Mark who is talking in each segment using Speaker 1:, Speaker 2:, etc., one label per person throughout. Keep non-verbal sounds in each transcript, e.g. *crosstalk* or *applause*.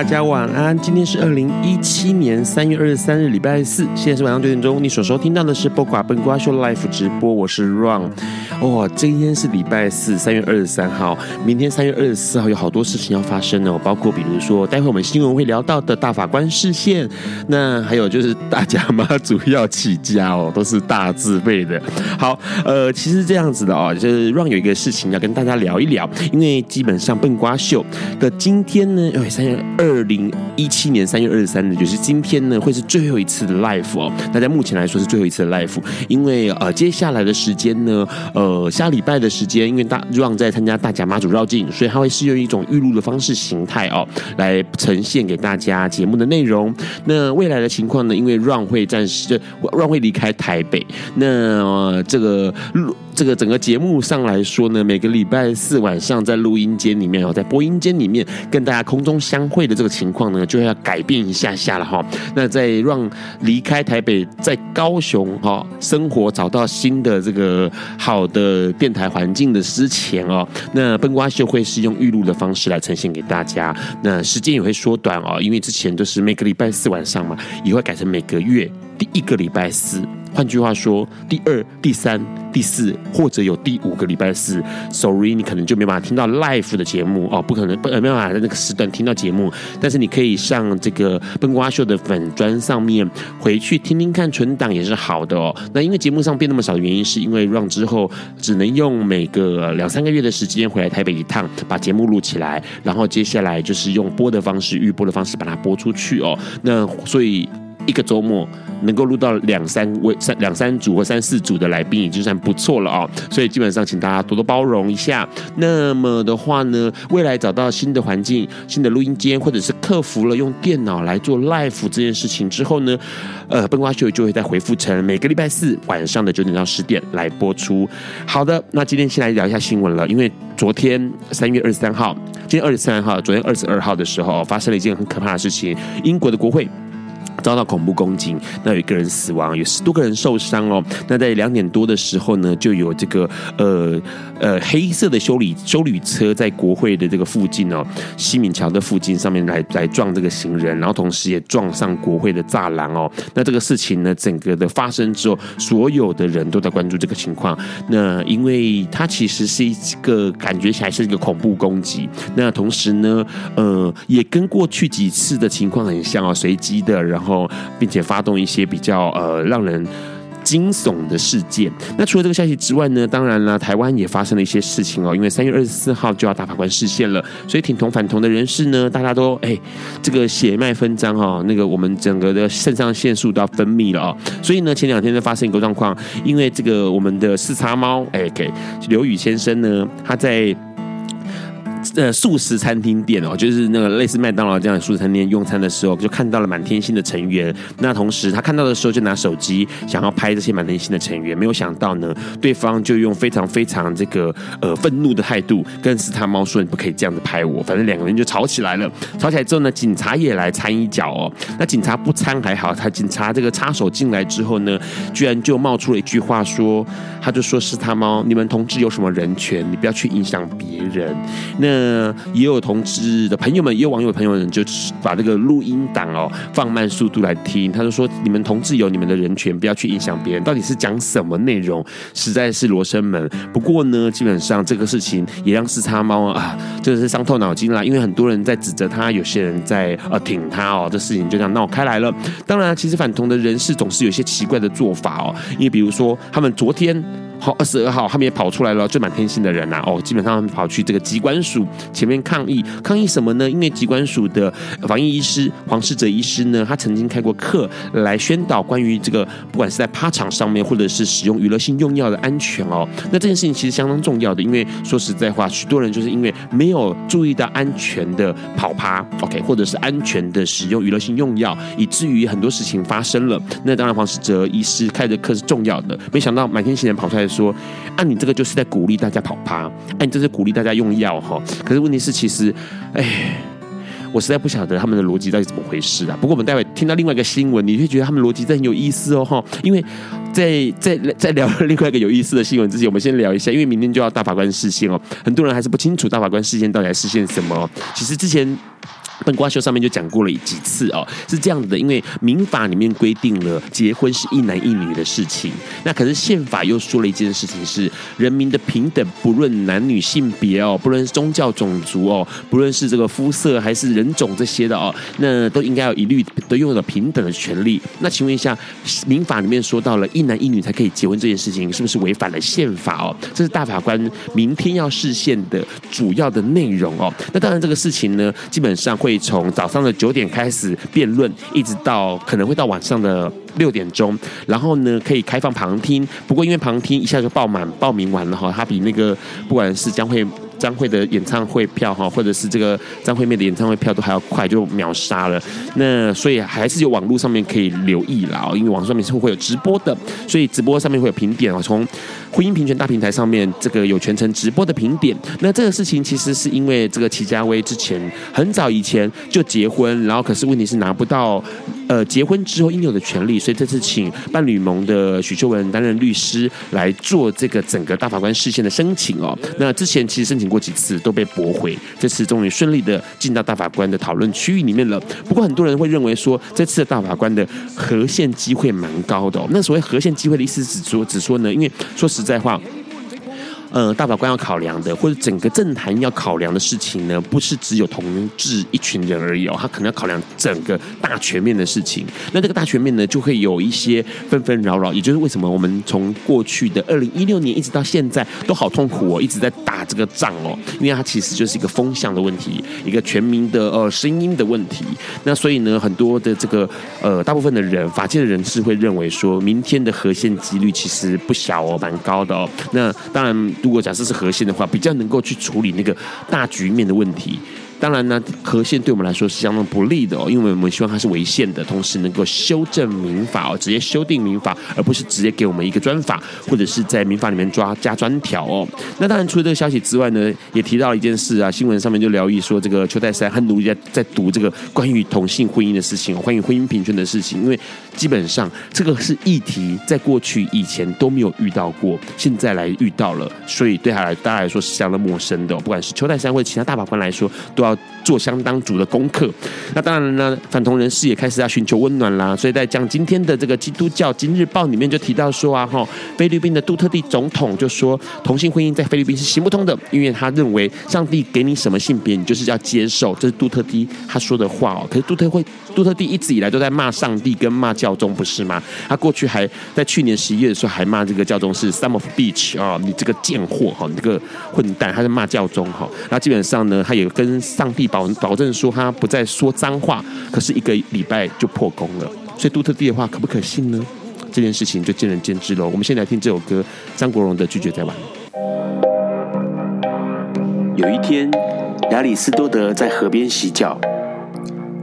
Speaker 1: 大家晚安，今天是二零一七年三月二十三日，礼拜四，现在是晚上九点钟。你所收听到的是播瓜笨瓜秀 life 直播，我是 Ron。哇，今天是礼拜四，三月二十三号，明天三月二十四号有好多事情要发生哦，包括比如说，待会我们新闻会聊到的大法官视线，那还有就是大家妈主要起家哦，都是大字辈的。好，呃，其实这样子的哦，就是让有一个事情要跟大家聊一聊，因为基本上笨瓜秀的今天呢，因为，三月。二零一七年三月二十三日，就是今天呢，会是最后一次的 live 哦。那在目前来说是最后一次的 live，因为呃，接下来的时间呢，呃，下礼拜的时间，因为大 Ron 在参加大甲妈祖绕境，所以他会是用一种预录的方式形态哦，来呈现给大家节目的内容。那未来的情况呢，因为 Ron 会暂时 Ron 会离开台北，那、这个录。这个整个节目上来说呢，每个礼拜四晚上在录音间里面哦，在播音间里面跟大家空中相会的这个情况呢，就要改变一下下了哈。那在让离开台北，在高雄哈生活，找到新的这个好的呃电台环境的之前哦，那笨瓜秀会是用预录的方式来呈现给大家，那时间也会缩短哦，因为之前都是每个礼拜四晚上嘛，也会改成每个月第一个礼拜四。换句话说，第二、第三、第四，或者有第五个礼拜四，sorry，你可能就没办法听到 live 的节目哦，不可能，不没办法在那个时段听到节目。但是你可以上这个笨瓜秀的粉砖上面回去听听看存档也是好的哦。那因为节目上变那么少的原因，是因为 Run 之后只能用每个两三个月的时间回来台北一趟，把节目录起来，然后接下来就是用播的方式、预播的方式把它播出去哦。那所以。一个周末能够录到两三位、三两三组或三四组的来宾，已经算不错了哦。所以基本上，请大家多多包容一下。那么的话呢，未来找到新的环境、新的录音间，或者是克服了用电脑来做 live 这件事情之后呢，呃，笨瓜秀就会再回复成每个礼拜四晚上的九点到十点来播出。好的，那今天先来聊一下新闻了，因为昨天三月二十三号，今天二十三号，昨天二十二号的时候发生了一件很可怕的事情，英国的国会。遭到恐怖攻击，那有一个人死亡，有十多个人受伤哦。那在两点多的时候呢，就有这个呃呃黑色的修理修理车在国会的这个附近哦，西敏桥的附近上面来来撞这个行人，然后同时也撞上国会的栅栏哦。那这个事情呢，整个的发生之后，所有的人都在关注这个情况。那因为它其实是一个感觉起来是一个恐怖攻击，那同时呢，呃，也跟过去几次的情况很像哦，随机的，然后。后，并且发动一些比较呃让人惊悚的事件。那除了这个消息之外呢，当然了，台湾也发生了一些事情哦。因为三月二十四号就要大法官释宪了，所以挺同反同的人士呢，大家都哎，这个血脉纷张哦，那个我们整个的肾上腺素都要分泌了哦。所以呢，前两天就发生一个状况，因为这个我们的四叉猫哎给刘宇先生呢，他在。呃，素食餐厅店哦，就是那个类似麦当劳这样的素食餐厅用餐的时候，就看到了满天星的成员。那同时他看到的时候，就拿手机想要拍这些满天星的成员。没有想到呢，对方就用非常非常这个呃愤怒的态度，跟四叉猫说：“你不可以这样子拍我。”反正两个人就吵起来了。吵起来之后呢，警察也来掺一脚哦。那警察不掺还好，他警察这个插手进来之后呢，居然就冒出了一句话说：“他就说四叉猫，你们同志有什么人权？你不要去影响别人。”那那也有同志的朋友们，也有网友朋友们，就把这个录音档哦放慢速度来听。他就说：“你们同志有你们的人权，不要去影响别人。到底是讲什么内容？实在是罗生门。不过呢，基本上这个事情也让四叉猫啊，真的是伤透脑筋啦。因为很多人在指责他，有些人在呃挺他哦，这事情就这样闹开来了。当然，其实反同的人士总是有一些奇怪的做法哦，因为比如说他们昨天。”好，二十二号他们也跑出来了，最满天星的人呐、啊，哦，基本上他们跑去这个机关署前面抗议，抗议什么呢？因为机关署的防疫医师黄世哲医师呢，他曾经开过课来宣导关于这个，不管是在趴场上面，或者是使用娱乐性用药的安全哦。那这件事情其实相当重要的，因为说实在话，许多人就是因为没有注意到安全的跑趴，OK，或者是安全的使用娱乐性用药，以至于很多事情发生了。那当然，黄世哲医师开的课是重要的，没想到满天星人跑出来。说，啊，你这个就是在鼓励大家跑趴，啊，你这是鼓励大家用药哈。可是问题是，其实，哎，我实在不晓得他们的逻辑到底怎么回事啊。不过我们待会听到另外一个新闻，你会觉得他们逻辑真很有意思哦哈。因为在在在聊 *laughs* 另外一个有意思的新闻之前，我们先聊一下，因为明天就要大法官释宪哦，很多人还是不清楚大法官释宪到底在释宪什么。其实之前。本瓜秀上面就讲过了几次哦，是这样子的，因为民法里面规定了结婚是一男一女的事情，那可是宪法又说了一件事情是人民的平等，不论男女性别哦，不论是宗教种族哦，不论是这个肤色还是人种这些的哦，那都应该要一律都拥有平等的权利。那请问一下，民法里面说到了一男一女才可以结婚这件事情，是不是违反了宪法哦？这是大法官明天要视宪的主要的内容哦。那当然这个事情呢，基本上会。会从早上的九点开始辩论，一直到可能会到晚上的六点钟，然后呢可以开放旁听。不过因为旁听一下就爆满，报名完了哈，它比那个不管是将会。张惠的演唱会票哈，或者是这个张惠妹的演唱会票都还要快，就秒杀了。那所以还是有网络上面可以留意啦，因为网上面是会有直播的，所以直播上面会有评点啊。从婚姻平权大平台上面，这个有全程直播的评点。那这个事情其实是因为这个齐家威之前很早以前就结婚，然后可是问题是拿不到。呃，结婚之后应有的权利，所以这次请伴侣盟的许秀文担任律师来做这个整个大法官释宪的申请哦。那之前其实申请过几次都被驳回，这次终于顺利的进到大法官的讨论区域里面了。不过很多人会认为说，这次的大法官的核线机会蛮高的。那所谓核线机会的意思只说，只说呢，因为说实在话。呃，大法官要考量的，或者整个政坛要考量的事情呢，不是只有同志一群人而已哦，他可能要考量整个大全面的事情。那这个大全面呢，就会有一些纷纷扰扰，也就是为什么我们从过去的二零一六年一直到现在都好痛苦哦，一直在打这个仗哦，因为它其实就是一个风向的问题，一个全民的呃声音的问题。那所以呢，很多的这个呃大部分的人，法界的人士会认为说，明天的合宪几率其实不小哦，蛮高的哦。那当然。如果假设是核心的话，比较能够去处理那个大局面的问题。当然呢，合宪对我们来说是相当不利的哦，因为我们希望它是违宪的，同时能够修正民法哦，直接修订民法，而不是直接给我们一个专法，或者是在民法里面抓加专条哦。那当然，除了这个消息之外呢，也提到了一件事啊，新闻上面就聊一说，这个邱太三很努力在在读这个关于同性婚姻的事情，关于婚姻平权的事情，因为基本上这个是议题，在过去以前都没有遇到过，现在来遇到了，所以对他来大家来说是相当陌生的哦，不管是邱太三或者其他大法官来说，都要。要做相当足的功课，那当然呢，反同人士也开始要寻求温暖啦。所以在讲今天的这个《基督教今日报》里面就提到说啊，哈，菲律宾的杜特迪总统就说，同性婚姻在菲律宾是行不通的，因为他认为上帝给你什么性别，你就是要接受，这是杜特迪他说的话哦。可是杜特会，杜特地一直以来都在骂上帝跟骂教宗，不是吗？他过去还在去年十一月的时候还骂这个教宗是 son of bitch 啊，你这个贱货哈，你这个混蛋，他在骂教宗哈。那基本上呢，他也跟上帝保。保证说他不再说脏话，可是一个礼拜就破功了，所以杜特地的话可不可信呢？这件事情就见仁见智喽。我们先来听这首歌，张国荣的《拒绝再玩》。有一天，亚里斯多德在河边洗脚，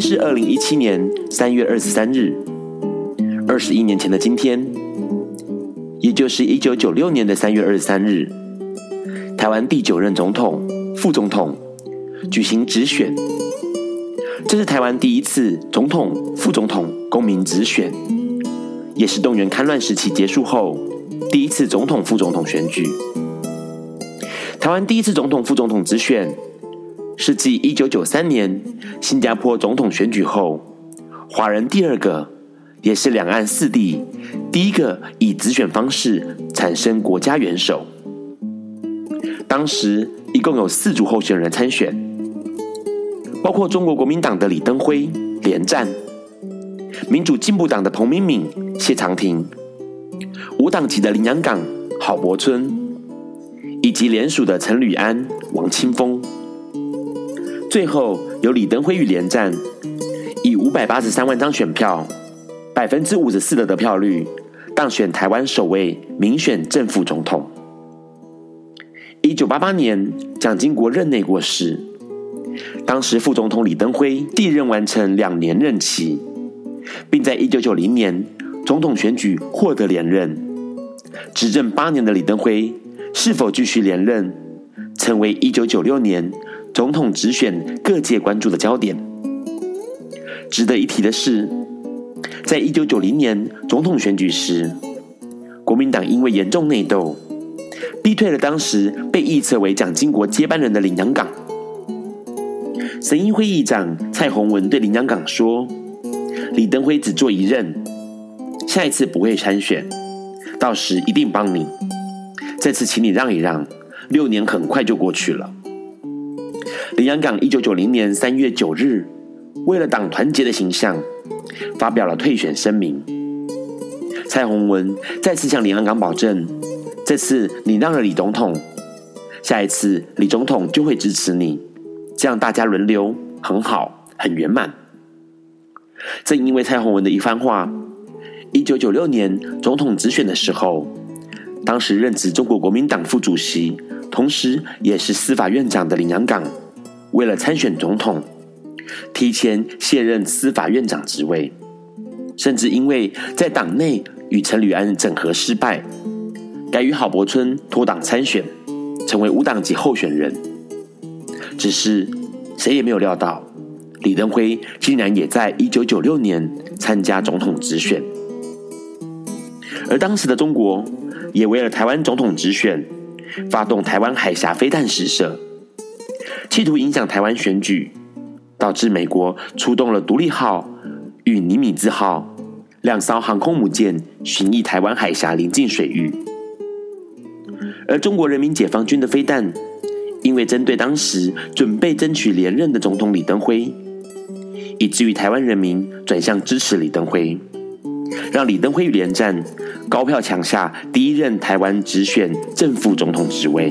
Speaker 1: 是二零一七年三月二十三日，二十一年前的今天，也就是一九九六年的三月二十三日，台湾第九任总统、副总统举行直选，这是台湾第一次总统、副总统公民直选，也是动员戡乱时期结束后第一次总统、副总统选举。台湾第一次总统、副总统直选，是继一九九三年新加坡总统选举后，华人第二个，也是两岸四地第一个以直选方式产生国家元首。当时一共有四组候选人参选，包括中国国民党的李登辉连战，民主进步党的彭明敏、谢长廷，无党籍的林洋港郝柏村。以及联署的陈履安、王清峰，最后由李登辉与连战以五百八十三万张选票，百分之五十四的得票率，当选台湾首位民选正副总统。一九八八年，蒋经国任内过世，当时副总统李登辉继任完成两年任期，并在一九九零年总统选举获得连任，执政八年的李登辉。是否继续连任，成为一九九六年总统直选各界关注的焦点。值得一提的是，在一九九零年总统选举时，国民党因为严重内斗，逼退了当时被预测为蒋经国接班人的林洋港。神议会议长蔡洪文对林洋港说：“李登辉只做一任，下一次不会参选，到时一定帮你。”这次请你让一让，六年很快就过去了。林洋港一九九零年三月九日，为了党团结的形象，发表了退选声明。蔡洪文再次向林洋港保证：这次你让了李总统，下一次李总统就会支持你，这样大家轮流，很好，很圆满。正因为蔡洪文的一番话，一九九六年总统直选的时候。当时任职中国国民党副主席，同时也是司法院长的林洋港，为了参选总统，提前卸任司法院长职位，甚至因为在党内与陈履安整合失败，改与郝柏村脱党参选，成为无党籍候选人。只是谁也没有料到，李登辉竟然也在一九九六年参加总统直选，而当时的中国。也为了台湾总统直选，发动台湾海峡飞弹试射，企图影响台湾选举，导致美国出动了独立号与尼米兹号两艘航空母舰巡弋台湾海峡邻近水域。而中国人民解放军的飞弹，因为针对当时准备争取连任的总统李登辉，以至于台湾人民转向支持李登辉。让李登辉与连战高票抢下第一任台湾直选正副总统职位。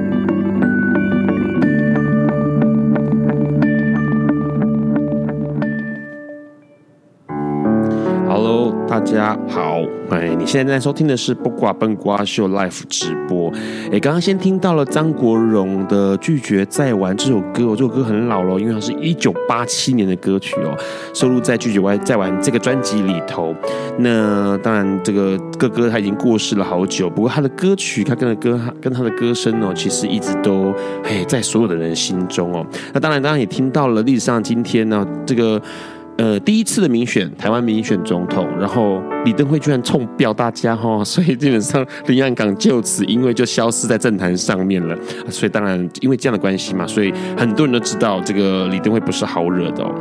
Speaker 1: 好，哎，你现在在收听的是《不挂笨瓜秀》Live 直播。哎，刚刚先听到了张国荣的《拒绝再玩》这首歌，这首歌很老了，因为它是一九八七年的歌曲哦，收录在《拒绝再玩》这个专辑里头。那当然，这个哥哥他已经过世了好久，不过他的歌曲，他跟的歌，跟他的歌声哦，其实一直都哎在所有的人心中哦。那当然，当然也听到了历史上今天呢，这个。呃，第一次的民选，台湾民选总统，然后李登辉居然冲表大家哈，*laughs* 所以基本上林岸港就此因为就消失在政坛上面了，所以当然因为这样的关系嘛，所以很多人都知道这个李登辉不是好惹的哦。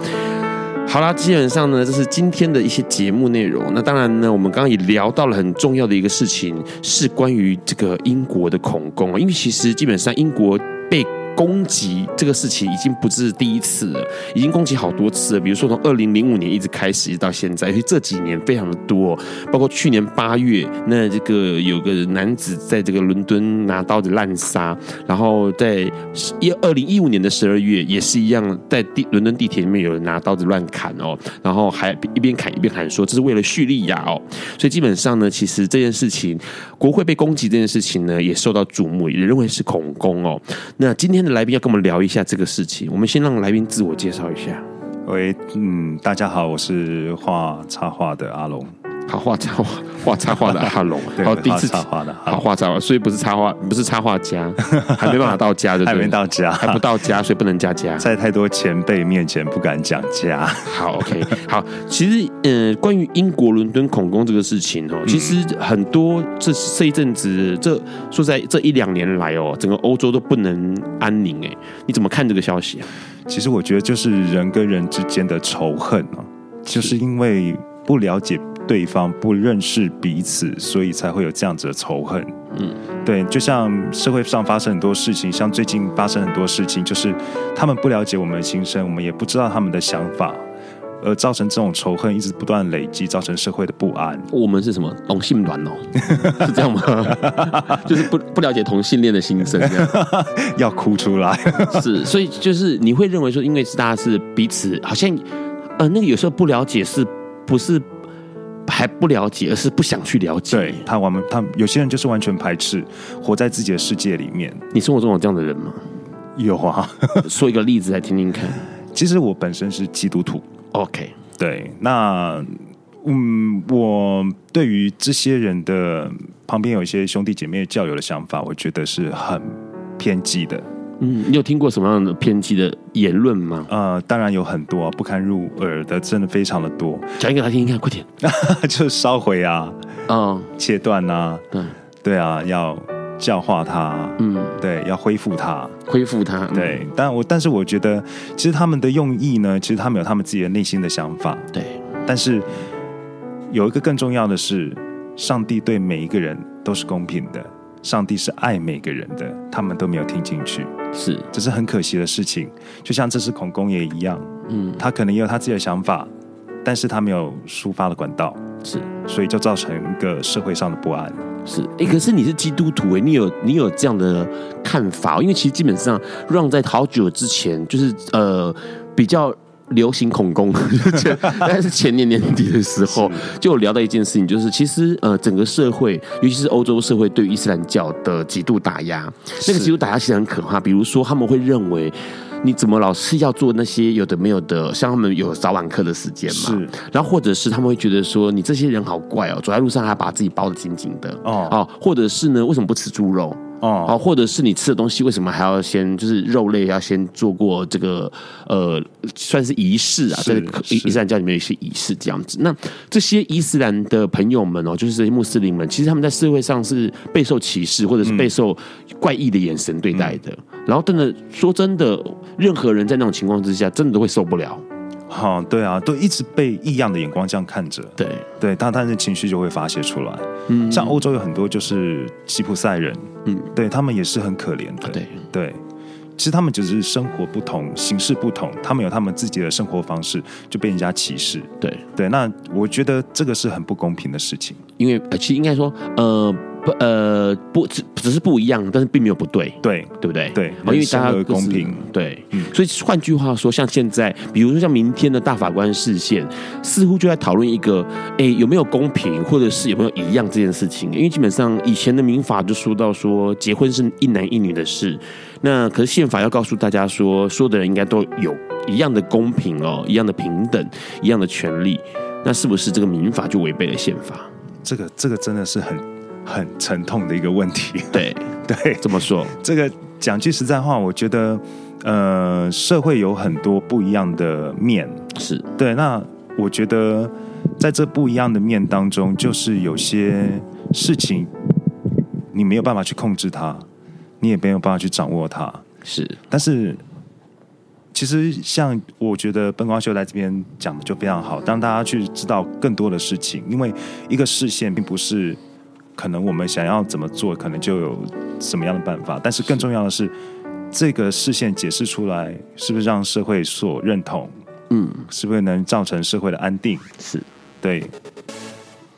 Speaker 1: 好啦，基本上呢，这是今天的一些节目内容。那当然呢，我们刚刚也聊到了很重要的一个事情，是关于这个英国的恐攻，因为其实基本上英国被攻击这个事情已经不是第一次了，已经攻击好多次了。比如说从二零零五年一直开始，一直到现在，所以这几年非常的多。包括去年八月，那这个有个男子在这个伦敦拿刀子滥杀，然后在一二零一五年的十二月也是一样，在地伦敦地铁里面有人拿刀子乱砍哦，然后还一边砍一边喊说这是为了叙利亚哦。所以基本上呢，其实这件事情，国会被攻击这件事情呢，也受到瞩目，也认为是恐攻哦。那今天的来宾要跟我们聊一下这个事情，我们先让来宾自我介绍一下。
Speaker 2: 喂，嗯，大家好，我是画插画的阿龙。
Speaker 1: 好画插画，画插画的阿龙，*laughs*
Speaker 2: 对，第一次插画的，
Speaker 1: 好画插画，所以不是插画，不是插画家，*laughs* 还没办法到家就，
Speaker 2: 还没到家，
Speaker 1: 还不到家，所以不能加家，*laughs*
Speaker 2: 在太多前辈面前不敢讲家。
Speaker 1: 好，OK，好，其实，呃，关于英国伦敦恐攻这个事情哦，其实很多这这一阵子，这说在这一两年来哦，整个欧洲都不能安宁哎，你怎么看这个消息啊？
Speaker 2: 其实我觉得就是人跟人之间的仇恨哦，就是因为不了解。对方不认识彼此，所以才会有这样子的仇恨。嗯，对，就像社会上发生很多事情，像最近发生很多事情，就是他们不了解我们的心声，我们也不知道他们的想法，而造成这种仇恨一直不断累积，造成社会的不安。
Speaker 1: 我们是什么同性恋哦？*laughs* 是这样吗？就是不不了解同性恋的心声，*laughs*
Speaker 2: 要哭出来。*laughs*
Speaker 1: 是，所以就是你会认为说，因为是大家是彼此，好像呃，那个有时候不了解是不是？还不了解，而是不想去了解。
Speaker 2: 对他，我们他有些人就是完全排斥，活在自己的世界里面。
Speaker 1: 你生活中有这样的人吗？
Speaker 2: 有啊，
Speaker 1: 说一个例子来听听看。
Speaker 2: 其实我本身是基督徒。
Speaker 1: OK，
Speaker 2: 对，那嗯，我对于这些人的旁边有一些兄弟姐妹教友的想法，我觉得是很偏激的。
Speaker 1: 嗯，你有听过什么样的偏激的言论吗？
Speaker 2: 呃，当然有很多不堪入耳的，真的非常的多。
Speaker 1: 讲一个来听听看，快点。*laughs*
Speaker 2: 就是烧毁啊，嗯，切断啊，对，对啊，要教化他，嗯，对，要恢复他，
Speaker 1: 恢复他，
Speaker 2: 对。但我但是我觉得，其实他们的用意呢，其实他们有他们自己的内心的想法，
Speaker 1: 对。
Speaker 2: 但是有一个更重要的是，上帝对每一个人都是公平的。上帝是爱每个人的，他们都没有听进去，
Speaker 1: 是，
Speaker 2: 这是很可惜的事情。就像这次恐公也一样，嗯，他可能也有他自己的想法，但是他没有抒发的管道，
Speaker 1: 是，
Speaker 2: 所以就造成一个社会上的不安。
Speaker 1: 是，哎，可是你是基督徒，哎，你有你有这样的看法？因为其实基本上让在好久之前，就是呃比较。流行恐攻，*laughs* 大概是前年年底的时候，就有聊到一件事情，就是其实呃，整个社会，尤其是欧洲社会，对伊斯兰教的极度打压，那个极度打压其实很可怕。比如说，他们会认为你怎么老是要做那些有的没有的，像他们有早晚课的时间嘛，是。然后或者是他们会觉得说，你这些人好怪哦，走在路上还把自己包的紧紧的哦，或者是呢，为什么不吃猪肉？哦，或者是你吃的东西，为什么还要先就是肉类要先做过这个呃，算是仪式啊，在伊斯兰教里面有一些仪式这样子。那这些伊斯兰的朋友们哦，就是这些穆斯林们，其实他们在社会上是备受歧视，或者是备受怪异的眼神对待的。嗯、然后真的说真的，任何人在那种情况之下，真的都会受不了。
Speaker 2: 好，对啊，都一直被异样的眼光这样看着，
Speaker 1: 对。
Speaker 2: 对，他他的情绪就会发泄出来。嗯，像欧洲有很多就是吉普赛人，嗯，对他们也是很可怜的，
Speaker 1: 对。
Speaker 2: 对，其实他们只是生活不同，形式不同，他们有他们自己的生活方式，就被人家歧视，
Speaker 1: 对。
Speaker 2: 对，那我觉得这个是很不公平的事情，
Speaker 1: 因为其实应该说，呃。不呃不只只是不一样，但是并没有不对，
Speaker 2: 对
Speaker 1: 对不对？
Speaker 2: 对，
Speaker 1: 因为大家
Speaker 2: 公平，
Speaker 1: 对，嗯、所以换句话说，像现在，比如说像明天的大法官视线，似乎就在讨论一个，哎，有没有公平，或者是有没有一样这件事情？因为基本上以前的民法就说到说，结婚是一男一女的事，那可是宪法要告诉大家说，所有的人应该都有一样的公平哦，一样的平等，一样的权利，那是不是这个民法就违背了宪法？
Speaker 2: 这个这个真的是很。很沉痛的一个问题。
Speaker 1: 对 *laughs*
Speaker 2: 对，
Speaker 1: 这么说，
Speaker 2: 这个讲句实在话，我觉得，呃，社会有很多不一样的面，
Speaker 1: 是
Speaker 2: 对。那我觉得，在这不一样的面当中，就是有些事情你没有办法去控制它，你也没有办法去掌握它，
Speaker 1: 是。
Speaker 2: 但是，其实像我觉得奔光秀在这边讲的就非常好，让大家去知道更多的事情，因为一个视线并不是。可能我们想要怎么做，可能就有什么样的办法。但是更重要的是，这个视线解释出来，是不是让社会所认同？嗯，是不是能造成社会的安定？
Speaker 1: 是，
Speaker 2: 对。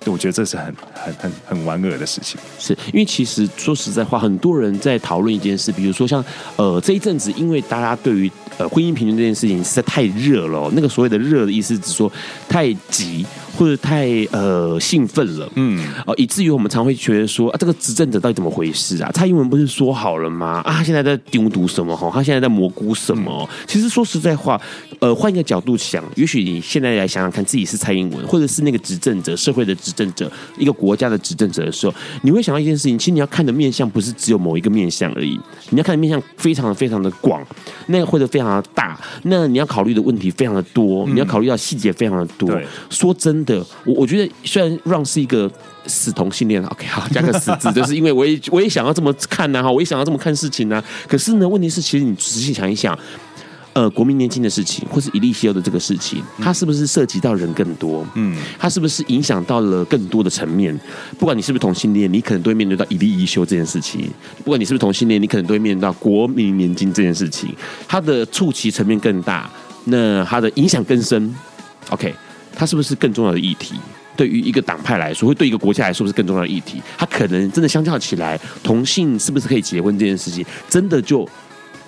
Speaker 2: 我觉得这是很很很很玩恶的事情，
Speaker 1: 是因为其实说实在话，很多人在讨论一件事，比如说像呃这一阵子，因为大家对于呃婚姻平权这件事情实在太热了，那个所谓的热的意思，只说太急。或者太呃兴奋了，嗯，哦，以至于我们常会觉得说啊，这个执政者到底怎么回事啊？蔡英文不是说好了吗？啊，他现在在丢毒什么？哈，他现在在蘑菇什么？其实说实在话，呃，换一个角度想，也许你现在来想想看，自己是蔡英文，或者是那个执政者、社会的执政者、一个国家的执政者的时候，你会想到一件事情，其实你要看的面相不是只有某一个面相而已，你要看的面相非常的非常的广，那个或者非常的大，那你要考虑的问题非常的多，你要考虑到细节非常的多。说真的。我我觉得虽然 Ron 是一个死同性恋，OK，好，加个死字，就是因为我也我也想要这么看呐，哈，我也想要这么看事情呢。可是呢，问题是，其实你仔细想一想，呃，国民年金的事情，或是伊利西欧的这个事情，它是不是涉及到人更多？嗯，它是不是影响到了更多的层面？不管你是不是同性恋，你可能都会面对到伊利一休这件事情；不管你是不是同性恋，你可能都会面对到国民年金这件事情。它的触及层面更大，那它的影响更深。OK。它是不是更重要的议题？对于一个党派来说，会对一个国家来说是更重要的议题。它可能真的相较起来，同性是不是可以结婚这件事情，真的就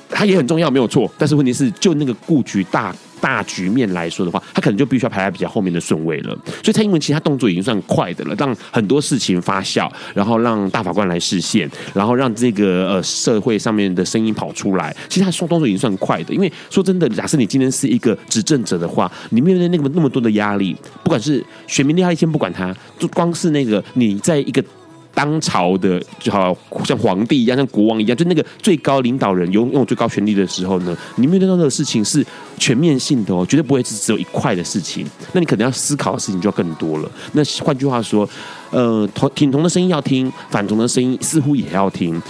Speaker 1: 它也很重要，没有错。但是问题是，就那个顾局大。大局面来说的话，他可能就必须要排在比较后面的顺位了。所以蔡英文其他动作已经算快的了，让很多事情发酵，然后让大法官来视线，然后让这个呃社会上面的声音跑出来。其实他说动作已经算快的，因为说真的，假设你今天是一个执政者的话，你面对那个那么多的压力，不管是选民的压力，先不管他，就光是那个你在一个。当朝的就好像皇帝一样，像国王一样，就那个最高领导人拥有最高权力的时候呢，你面对到的事情是全面性的哦，绝对不会是只有一块的事情。那你可能要思考的事情就要更多了。那换句话说，呃，同挺同的声音要听，反同的声音似乎也要听。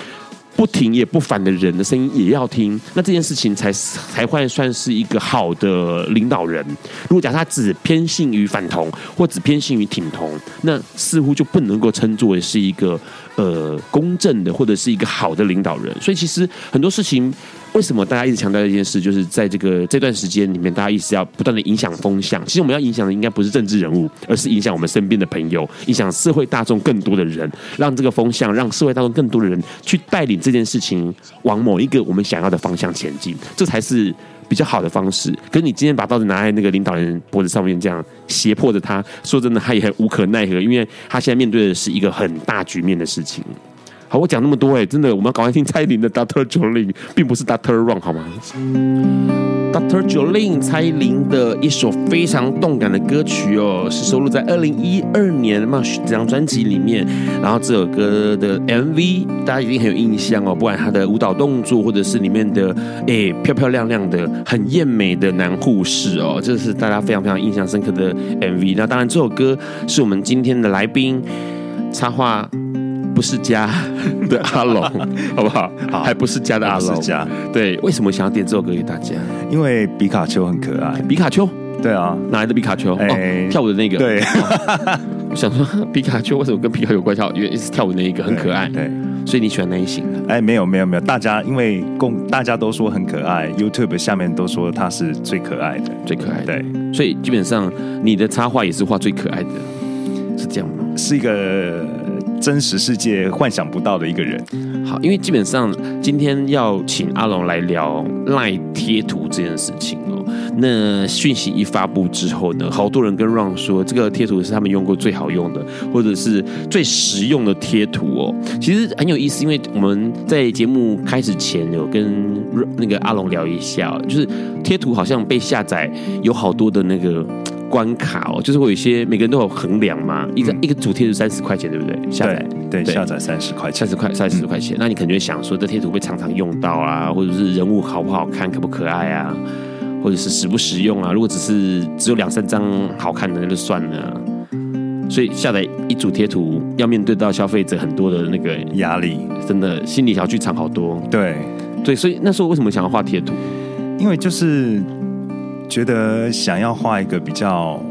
Speaker 1: 不挺也不反的人的声音也要听，那这件事情才才会算是一个好的领导人。如果假设他只偏信于反同，或只偏信于挺同，那似乎就不能够称作为是一个呃公正的，或者是一个好的领导人。所以其实很多事情。为什么大家一直强调一件事，就是在这个这段时间里面，大家一直要不断的影响风向。其实我们要影响的应该不是政治人物，而是影响我们身边的朋友，影响社会大众更多的人，让这个风向，让社会大众更多的人去带领这件事情往某一个我们想要的方向前进，这才是比较好的方式。可你今天把刀子拿在那个领导人脖子上面，这样胁迫着他，说真的，他也很无可奈何，因为他现在面对的是一个很大局面的事情。好，我讲那么多哎，真的，我们要赶快听蔡依林的 Doctor Jolin，并不是 Doctor Ron 好吗 Doctor Jolin，蔡依林的一首非常动感的歌曲哦，是收录在二零一二年 mash 这张专辑里面。然后这首歌的 MV 大家一定很有印象哦，不管他的舞蹈动作，或者是里面的哎漂漂亮亮的、很艳美的男护士哦，这是大家非常非常印象深刻的 MV。那当然，这首歌是我们今天的来宾插画。不是家 *laughs* 的阿龙，*laughs* 好不好？好，还不是家的阿龙。家对，为什么想要点这首歌给大家？
Speaker 2: 因为皮卡丘很可爱。
Speaker 1: 皮卡丘？
Speaker 2: 对啊，
Speaker 1: 哪来的皮卡丘？哎、
Speaker 2: 欸哦，
Speaker 1: 跳舞的那个。
Speaker 2: 对，*laughs*
Speaker 1: 我想说，皮卡丘为什么跟皮卡有关系？因为是跳舞的那一个很可爱。对，对所以你喜欢那一型的？
Speaker 2: 哎，没有没有没有，大家因为共大家都说很可爱，YouTube 下面都说他是最可爱的，
Speaker 1: 最可爱的。
Speaker 2: 对，
Speaker 1: 所以基本上你的插画也是画最可爱的，是这样吗？
Speaker 2: 是一个。真实世界幻想不到的一个人。
Speaker 1: 好，因为基本上今天要请阿龙来聊赖贴图这件事情哦。那讯息一发布之后呢，好多人跟 Ron 说，这个贴图是他们用过最好用的，或者是最实用的贴图哦。其实很有意思，因为我们在节目开始前有跟那个阿龙聊一下，就是贴图好像被下载有好多的那个。关卡哦，就是会有一些每个人都有衡量嘛，一个、嗯、一个主贴是三十块钱，对不对？下载
Speaker 2: 对，对，下载三十块钱，
Speaker 1: 三十块三十块钱，嗯、那你可能会想说，这贴图会常常用到啊，或者是人物好不好看，可不可爱啊，或者是实不实用啊？如果只是只有两三张好看的，那就算了。所以下载一组贴图，要面对到消费者很多的那个
Speaker 2: 压力，
Speaker 1: 真的心理小剧场好多。
Speaker 2: 对
Speaker 1: 对，所以那时候为什么想要画贴图？
Speaker 2: 因为就是。觉得想要画一个比较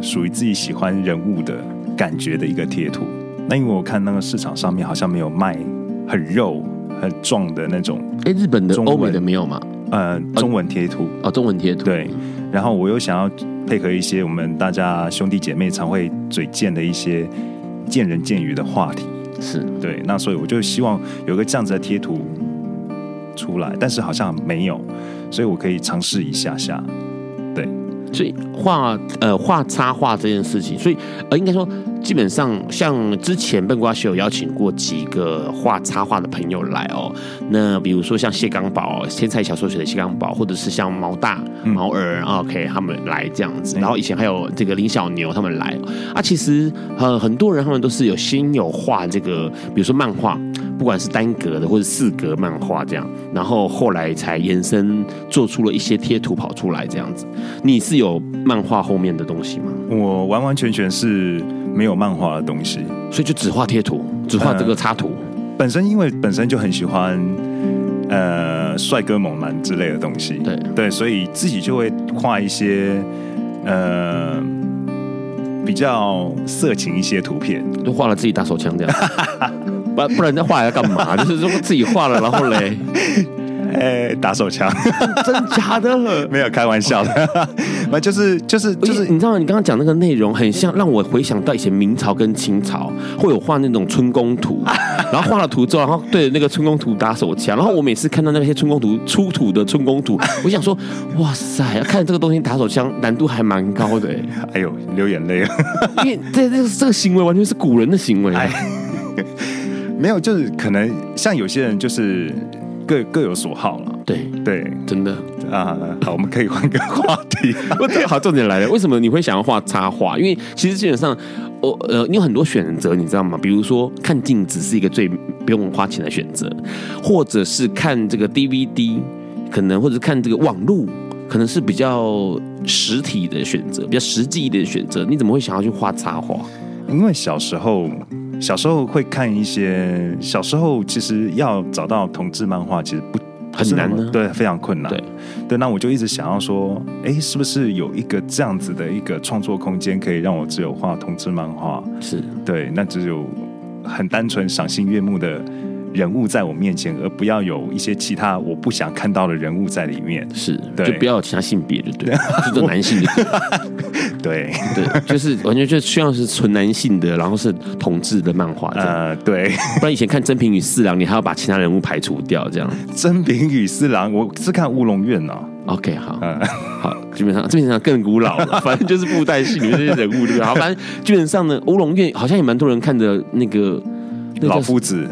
Speaker 2: 属于自己喜欢人物的感觉的一个贴图，那因为我看那个市场上面好像没有卖很肉、很壮的那种。
Speaker 1: 哎，日本的、欧美的没有吗？
Speaker 2: 呃，中文贴图
Speaker 1: 哦，中文贴图。
Speaker 2: 对，然后我又想要配合一些我们大家兄弟姐妹常会嘴贱的一些见人见语的话题，
Speaker 1: 是
Speaker 2: 对。那所以我就希望有个这样子的贴图出来，但是好像没有，所以我可以尝试一下下。
Speaker 1: 所以画呃画插画这件事情，所以呃应该说。基本上，像之前笨瓜秀有邀请过几个画插画的朋友来哦。那比如说像谢刚宝，天才小说学的谢刚宝，或者是像毛大、毛儿、嗯、，OK，他们来这样子。然后以前还有这个林小牛他们来啊。其实呃很多人他们都是有先有画这个，比如说漫画，不管是单格的或者四格漫画这样，然后后来才延伸做出了一些贴图跑出来这样子。你是有漫画后面的东西吗？
Speaker 2: 我完完全全是。没有漫画的东西，
Speaker 1: 所以就只画贴图，只画这个插图。
Speaker 2: 呃、本身因为本身就很喜欢，呃，帅哥猛男之类的东西，
Speaker 1: 对
Speaker 2: 对，所以自己就会画一些呃比较色情一些图片，
Speaker 1: 都画了自己打手枪这样，*laughs* 不不然那画来干嘛？就是说自己画了，然后嘞。*laughs*
Speaker 2: 哎、欸，打手枪，*laughs*
Speaker 1: 真假的？*laughs*
Speaker 2: 没有开玩笑的，*laughs* 那就是就是就是，
Speaker 1: 你知道吗？你刚刚讲那个内容很像，让我回想到以前明朝跟清朝会有画那种春宫图，然后画了图之后，然后对着那个春宫图打手枪，然后我每次看到那些春宫图出土的春宫图，我想说，哇塞，看这个东西打手枪难度还蛮高的哎，
Speaker 2: 哎呦，流眼泪了，
Speaker 1: 因为这这个这个行为完全是古人的行为，哎，
Speaker 2: 没有，就是可能像有些人就是。各各有所好了，
Speaker 1: 对
Speaker 2: 对，
Speaker 1: 真的
Speaker 2: 啊。好，我们可以换个话题。*laughs*
Speaker 1: 好，重点来了，为什么你会想要画插画？因为其实基本上，我呃，你有很多选择，你知道吗？比如说看镜子是一个最不用花钱的选择，或者是看这个 DVD，可能或者是看这个网络，可能是比较实体的选择，比较实际一点的选择。你怎么会想要去画插画？
Speaker 2: 因为小时候。小时候会看一些，小时候其实要找到同志漫画其实不
Speaker 1: 很难呢，
Speaker 2: 对，非常困难。
Speaker 1: 对，
Speaker 2: 对，那我就一直想要说，哎，是不是有一个这样子的一个创作空间，可以让我只有画同志漫画？
Speaker 1: 是
Speaker 2: 对，那只有很单纯赏心悦目的。人物在我面前，而不要有一些其他我不想看到的人物在里面。
Speaker 1: 是，对，就不要有其他性别，就对，*laughs* 就是男性的。*laughs*
Speaker 2: 对
Speaker 1: 对，就是完全就需要是纯男性的，然后是同志的漫画。
Speaker 2: 呃，对，*laughs*
Speaker 1: 不然以前看真平与四郎，你还要把其他人物排除掉，这样。
Speaker 2: 真平与四郎，我是看乌龙院哦。
Speaker 1: OK，好，嗯，好，基本上基本上更古老了，反正就是布袋戏里面这些人物，对吧？好，反正基本上呢，乌龙院好像也蛮多人看的那个
Speaker 2: 老夫子。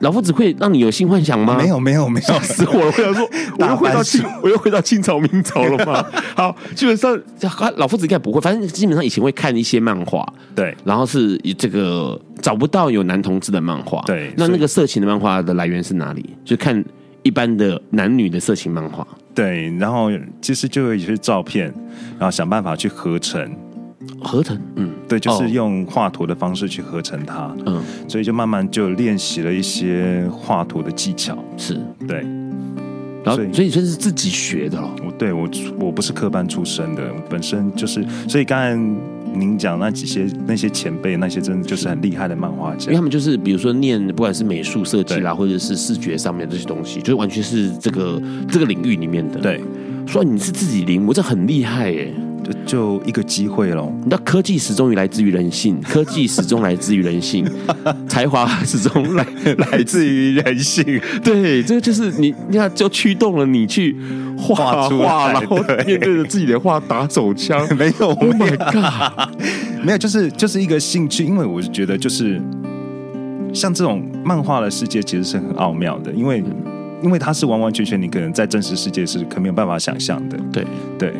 Speaker 1: 老夫子会让你有性幻想吗？
Speaker 2: 没有，没有，没有，*laughs*
Speaker 1: 死我了！我想说，我又回到清，我又回到清朝、明朝了吗？*laughs* 好，基本上老夫子应该不会。反正基本上以前会看一些漫画，
Speaker 2: 对，
Speaker 1: 然后是这个找不到有男同志的漫画，
Speaker 2: 对。
Speaker 1: 那那个色情的漫画的来源是哪里？就看一般的男女的色情漫画，
Speaker 2: 对。然后其实就有一些照片，然后想办法去合成。
Speaker 1: 合成，嗯，
Speaker 2: 对，就是用画图的方式去合成它，
Speaker 1: 嗯，
Speaker 2: 所以就慢慢就练习了一些画图的技巧，
Speaker 1: 是。
Speaker 2: 对，
Speaker 1: 然后所以所以这是自己学的哦，
Speaker 2: 我对我我不是科班出身的，本身就是，所以刚才您讲那几些那些前辈，那些真的就是很厉害的漫画家，
Speaker 1: 因为他们就是比如说念不管是美术设计啦，或者是视觉上面这些东西，就是完全是这个这个领域里面的，
Speaker 2: 对，
Speaker 1: 所以你是自己临摹，这很厉害耶。
Speaker 2: 就一个机会喽。
Speaker 1: 你知道科技始终于来自于人性，科技始终来自于人性，*laughs* 才华始终来来自于人性。对，这个就是你，你看，就驱动了你去画画，然后面对着自己的画打手枪。
Speaker 2: 没有
Speaker 1: ，Oh my God，*laughs*
Speaker 2: 没有，就是就是一个兴趣。因为我是觉得，就是像这种漫画的世界，其实是很奥妙的，因为因为它是完完全全你可能在真实世界是可没有办法想象的。
Speaker 1: 对
Speaker 2: 对，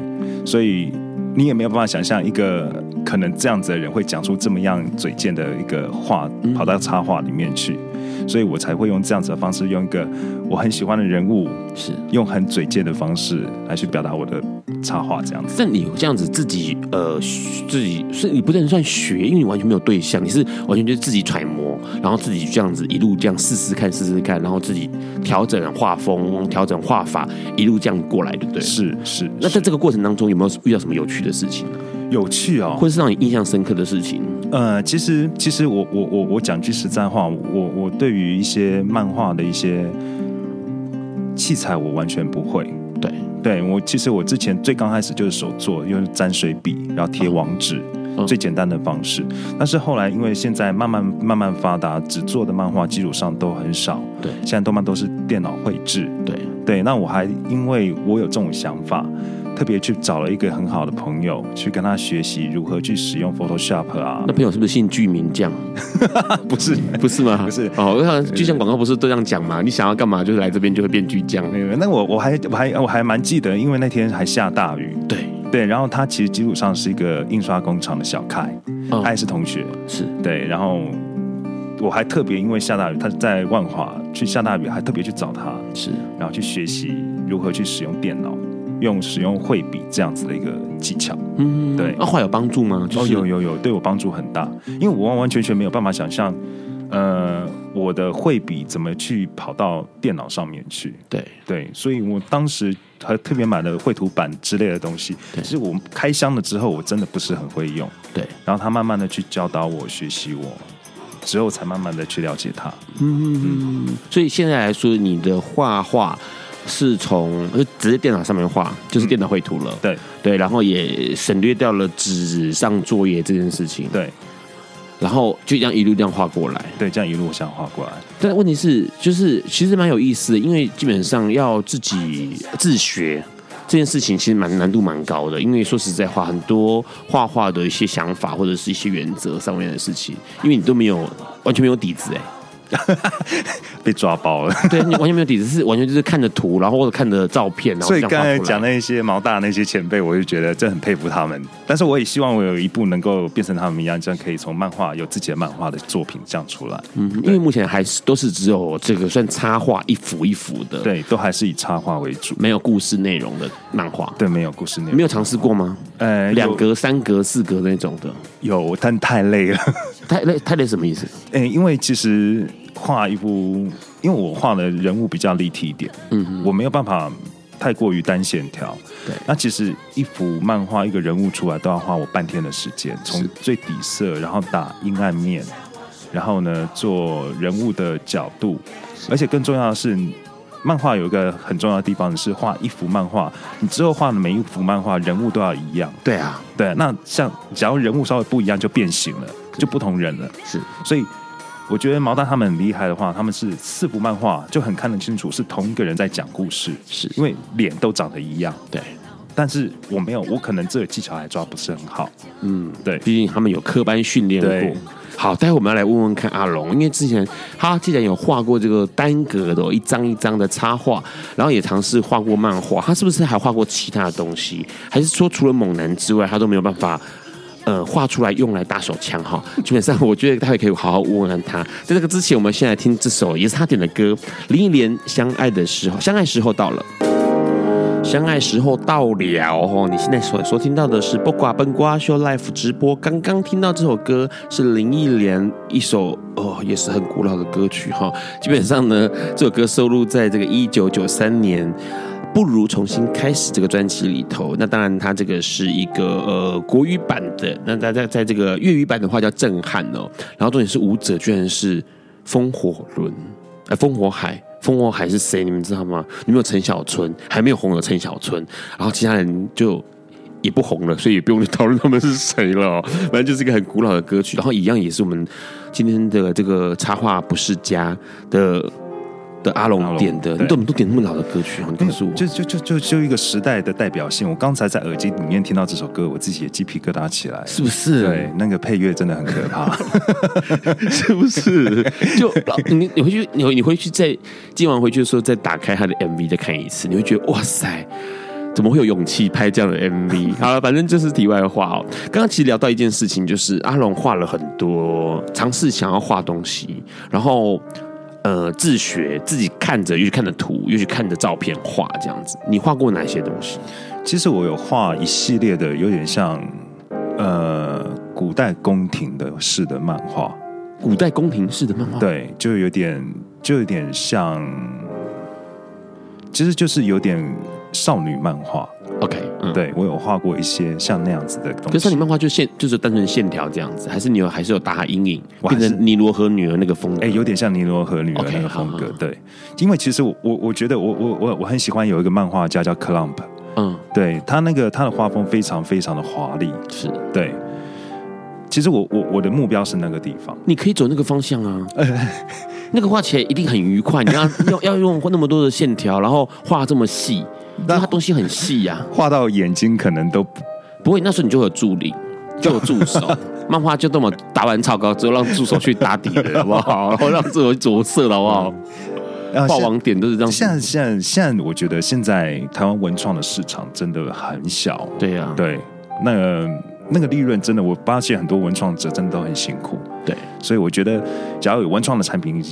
Speaker 2: 所以。你也没有办法想象一个可能这样子的人会讲出这么样嘴贱的一个话，跑到插画里面去，所以我才会用这样子的方式，用一个我很喜欢的人物，
Speaker 1: 是。用
Speaker 2: 很嘴贱的方式来去表达我的插画这样子。
Speaker 1: 但你这样子自己呃自己是你不能算学，因为你完全没有对象，你是完全就是自己揣摩，然后自己这样子一路这样试试看试试看，然后自己调整画风、调整画法，一路这样过来，对不对？
Speaker 2: 是是。
Speaker 1: 那在这个过程当中有没有遇到什么有趣的事情呢？
Speaker 2: 有趣哦，
Speaker 1: 或是让你印象深刻的事情？
Speaker 2: 呃，其实其实我我我我讲句实在话，我我对于一些漫画的一些器材，我完全不会。
Speaker 1: 对，
Speaker 2: 对我其实我之前最刚开始就是手做，用沾水笔，然后贴网址。嗯最简单的方式，但是后来因为现在慢慢慢慢发达，纸做的漫画基础上都很少。
Speaker 1: 对，
Speaker 2: 现在动漫都是电脑绘制。
Speaker 1: 对
Speaker 2: 对，那我还因为我有这种想法，特别去找了一个很好的朋友，去跟他学习如何去使用 Photoshop 啊。
Speaker 1: 那朋友是不是姓巨名将？*laughs*
Speaker 2: 不是，
Speaker 1: 不是吗？
Speaker 2: 不是。
Speaker 1: 哦，我想巨匠广告不是都这样讲嘛？你想要干嘛，就是来这边就会变巨匠。
Speaker 2: 那我我还我还我还蛮记得，因为那天还下大雨。
Speaker 1: 对。
Speaker 2: 对，然后他其实基础上是一个印刷工厂的小开，他也是同学，
Speaker 1: 是
Speaker 2: 对。然后我还特别因为下大雨，他在万华去下大雨，还特别去找他，
Speaker 1: 是，
Speaker 2: 然后去学习如何去使用电脑，用使用绘笔这样子的一个技巧。嗯，对。
Speaker 1: 那画有帮助吗？
Speaker 2: 哦，有有有，对我帮助很大，因为我完完全全没有办法想象。呃，我的绘笔怎么去跑到电脑上面去？
Speaker 1: 对
Speaker 2: 对，所以我当时还特别买的绘图板之类的东西。其实我开箱了之后，我真的不是很会用。
Speaker 1: 对，
Speaker 2: 然后他慢慢的去教导我、学习我，之后才慢慢的去了解他。
Speaker 1: 嗯嗯，所以现在来说，你的画画是从就直接电脑上面画，就是电脑绘图了。
Speaker 2: 嗯、对
Speaker 1: 对，然后也省略掉了纸上作业这件事情。
Speaker 2: 对。
Speaker 1: 然后就这样一路这样画过来，
Speaker 2: 对，这样一路这样画过来。
Speaker 1: 但问题是，就是其实蛮有意思的，因为基本上要自己自学这件事情，其实蛮难度蛮高的。因为说实在话，很多画画的一些想法或者是一些原则上面的事情，因为你都没有完全没有底子哎。*laughs*
Speaker 2: 被抓包了，*laughs*
Speaker 1: 对，你完全没有底子，是完全就是看着图，然后或者看着照片，然后。
Speaker 2: 所以刚才讲那些毛大那些前辈，我就觉得真很佩服他们。但是我也希望我有一部能够变成他们一样，这样可以从漫画有自己的漫画的作品这样出来。
Speaker 1: 嗯，因为目前还是都是只有这个算插画一幅一幅的，
Speaker 2: 对，都还是以插画为主，
Speaker 1: 没有故事内容的漫画。
Speaker 2: 对，没有故事内容。
Speaker 1: 没有尝试过吗？呃，两格、三格、四格那种的
Speaker 2: 有，但太累了。
Speaker 1: 太累，太累什么意思？
Speaker 2: 哎，因为其实。画一幅，因为我画的人物比较立体一点，嗯哼，我没有办法太过于单线条。
Speaker 1: 对，
Speaker 2: 那其实一幅漫画一个人物出来都要花我半天的时间，从最底色，然后打阴暗面，然后呢做人物的角度，而且更重要的是，漫画有一个很重要的地方是画一幅漫画，你之后画的每一幅漫画人物都要一样。
Speaker 1: 对啊，
Speaker 2: 对，那像假如人物稍微不一样就变形了，就不同人了。
Speaker 1: 是，
Speaker 2: 所以。我觉得毛大他们很厉害的话，他们是四幅漫画就很看得清楚是同一个人在讲故事，
Speaker 1: 是
Speaker 2: 因为脸都长得一样。
Speaker 1: 对，
Speaker 2: 但是我没有，我可能这个技巧还抓不是很好。
Speaker 1: 嗯，对，毕竟他们有科班训练过。好，待会我们要来问问看阿龙，因为之前他既然有画过这个单格的一张一张的插画，然后也尝试画过漫画，他是不是还画过其他的东西？还是说除了猛男之外，他都没有办法？呃，画出来用来打手枪哈，基本上我觉得待会可以好好问问他。在这个之前，我们先来听这首也是他点的歌，林忆莲《相爱的时候》，相爱时候到了，相爱时候到了哦。你现在所所听到的是《不瓜奔瓜 Show Life》直播，刚刚听到这首歌是林忆莲一首哦，也是很古老的歌曲哈。基本上呢，这首歌收录在这个一九九三年。不如重新开始这个专辑里头，那当然它这个是一个呃国语版的，那在在在这个粤语版的话叫震撼哦。然后重点是舞者居然是风火轮，哎，风火海，风火海是谁？你们知道吗？有没有陈小春？还没有红的陈小春，然后其他人就也不红了，所以也不用去讨论他们是谁了。反正就是一个很古老的歌曲，然后一样也是我们今天的这个插画不是家的。的阿龙点的，你怎么都点那么老的歌曲？你告诉我，
Speaker 2: 就就就就就一个时代的代表性。我刚才在耳机里面听到这首歌，我自己也鸡皮疙瘩起来，
Speaker 1: 是不是？
Speaker 2: 对，那个配乐真的很可怕，*laughs*
Speaker 1: 是不是？*laughs* 就你你回去，你你回去再今晚回去的时候再打开他的 MV 再看一次，你会觉得哇塞，怎么会有勇气拍这样的 MV？*laughs* 好了，反正这是题外话哦。刚刚其实聊到一件事情，就是阿龙画了很多，尝试想要画东西，然后。呃，自学自己看着，又去看着图，又去看着照片画这样子。你画过哪些东西？
Speaker 2: 其实我有画一系列的，有点像呃古代宫廷的式的漫画。
Speaker 1: 古代宫廷式的漫画，
Speaker 2: 对，就有点，就有点像，其实就是有点少女漫画。
Speaker 1: OK，嗯，
Speaker 2: 对我有画过一些像那样子的东西。
Speaker 1: 可是少女漫画就线就是单纯线条这样子，还是你有还是有打阴影，变成尼罗河女儿那个风格？
Speaker 2: 哎，有点像尼罗河女儿那个风格。Okay, 好好对，因为其实我我我觉得我我我我很喜欢有一个漫画家叫 Clump，嗯，对他那个他的画风非常非常的华丽，
Speaker 1: 是
Speaker 2: 对。其实我我我的目标是那个地方，
Speaker 1: 你可以走那个方向啊。*laughs* 那个画起来一定很愉快，你要要要用那么多的线条，然后画这么细，但它东西很细呀、啊，
Speaker 2: 画到眼睛可能都不
Speaker 1: 不会。那时候你就有助理，就有助手，*laughs* 漫画就这么打完草稿之后，让助手去打底了，好不好？然 *laughs* 后让助手着色了，好不好？画网点都是这样。
Speaker 2: 现在现在现在，我觉得现在台湾文创的市场真的很小。
Speaker 1: 对呀、啊，
Speaker 2: 对，那个。那个利润真的，我发现很多文创者真的都很辛苦。
Speaker 1: 对，
Speaker 2: 所以我觉得，假如有文创的产品，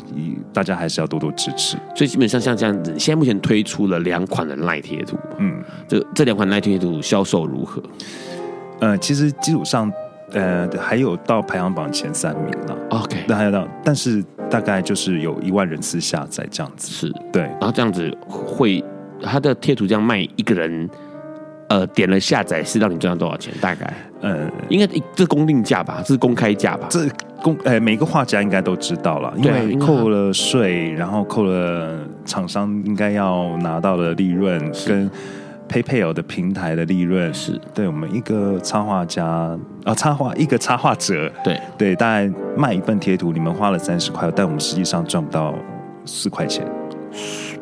Speaker 2: 大家还是要多多支持。
Speaker 1: 所以基本上像这样子，现在目前推出了两款的赖贴图。嗯，这这两款赖贴图销售如何？
Speaker 2: 呃，其实基础上，呃，还有到排行榜前三名了。
Speaker 1: OK，
Speaker 2: 那还有到，但是大概就是有一万人次下载这样子。
Speaker 1: 是
Speaker 2: 对，
Speaker 1: 然后这样子会，它的贴图这样卖一个人。呃，点了下载是让你赚到多少钱？大概，呃，应该这是公定价吧，这是公开价吧？
Speaker 2: 这公，呃，每个画家应该都知道了，因为扣了税，然后扣了厂商应该要拿到的利润，跟 PayPal 的平台的利润，
Speaker 1: 是
Speaker 2: 对我们一个插画家啊，插画一个插画者，
Speaker 1: 对
Speaker 2: 对，大概卖一份贴图，你们花了三十块，但我们实际上赚不到四块钱，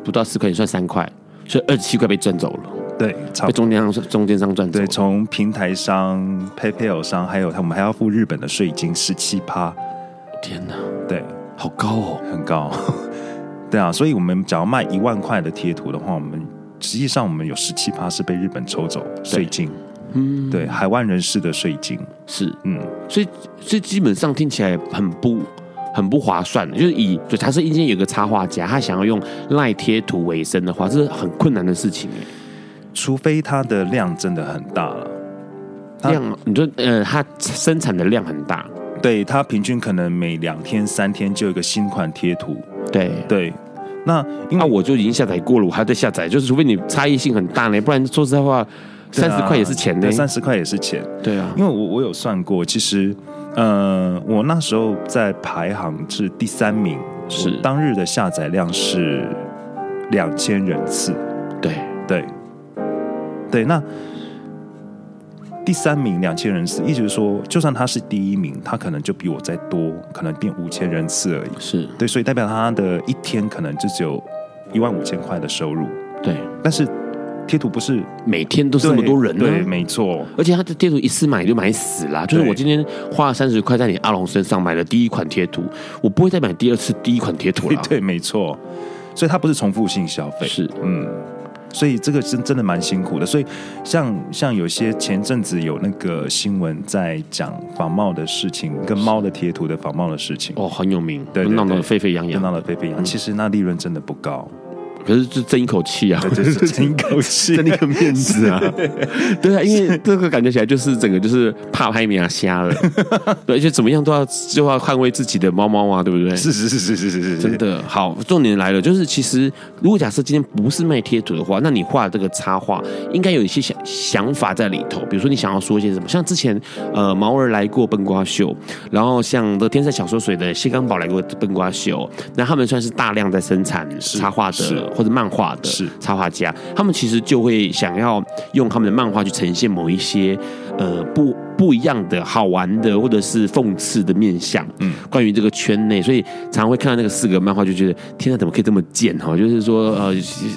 Speaker 1: 不到四块钱算三块，所以二十七块被赚走了。
Speaker 2: 对，
Speaker 1: 被中间商中间商赚走。
Speaker 2: 对，从平台商、PayPal 商，还有他，我们还要付日本的税金十七趴。
Speaker 1: 天哪，
Speaker 2: 对，
Speaker 1: 好高哦，
Speaker 2: 很高。*laughs* 对啊，所以我们只要卖一万块的贴图的话，我们实际上我们有十七趴是被日本抽走税金。嗯，对，海外人士的税金
Speaker 1: 是嗯，所以所以基本上听起来很不很不划算的，就是以就假设今天有个插画家，他想要用赖贴图为生的话，这是很困难的事情哎。
Speaker 2: 除非它的量真的很大了，
Speaker 1: 量你说呃，它生产的量很大，
Speaker 2: 对，它平均可能每两天三天就有一个新款贴图，
Speaker 1: 对。
Speaker 2: 对。那因为那
Speaker 1: 我就已经下载过了，我还在下载，就是除非你差异性很大呢，不然说实在话，三十块也是钱呢，
Speaker 2: 三十块也是钱，
Speaker 1: 对啊。
Speaker 2: 因为我我有算过，其实呃，我那时候在排行是第三名，
Speaker 1: 是。
Speaker 2: 当日的下载量是两千人次，
Speaker 1: 对。
Speaker 2: 对。对，那第三名两千人次，意思是说，就算他是第一名，他可能就比我再多，可能变五千人次而已。
Speaker 1: 是
Speaker 2: 对，所以代表他的一天可能就只有一万五千块的收入。
Speaker 1: 对，
Speaker 2: 但是贴图不是
Speaker 1: 每天都是这么多人呢？
Speaker 2: 对，没错。
Speaker 1: 而且他的贴图一次买就买死了，就是我今天花了三十块在你阿龙身上买了第一款贴图，我不会再买第二次第一款贴图了。*laughs*
Speaker 2: 对，没错。所以它不是重复性消费。
Speaker 1: 是，
Speaker 2: 嗯。所以这个是真的蛮辛苦的，所以像像有些前阵子有那个新闻在讲仿冒的事情，跟猫的贴图的仿冒的事情，
Speaker 1: 哦，很有名，
Speaker 2: 对，闹
Speaker 1: 得沸沸扬扬，
Speaker 2: 闹得沸沸扬扬。其实那利润真的不高。
Speaker 1: 可是就争一口气啊，*laughs*
Speaker 2: 就是争一口气，
Speaker 1: 争一个面子啊，*laughs* 对啊，因为这个感觉起来就是整个就是怕拍面啊瞎了，*laughs* 对，而且怎么样都要就要捍卫自己的猫猫啊，对不对？
Speaker 2: 是是是是是是是，
Speaker 1: 真的好。重点来了，就是其实如果假设今天不是卖贴图的话，那你画这个插画应该有一些想想法在里头，比如说你想要说一些什么，像之前呃毛儿来过笨瓜秀，然后像的天才小说水的谢刚宝来过笨瓜秀，那他们算是大量在生产插画的。或者漫画的插画家，他们其实就会想要用他们的漫画去呈现某一些呃不不一样的好玩的或者是讽刺的面相。嗯，关于这个圈内，所以常常会看到那个四格漫画，就觉得天哪，怎么可以这么贱哈？就是说呃，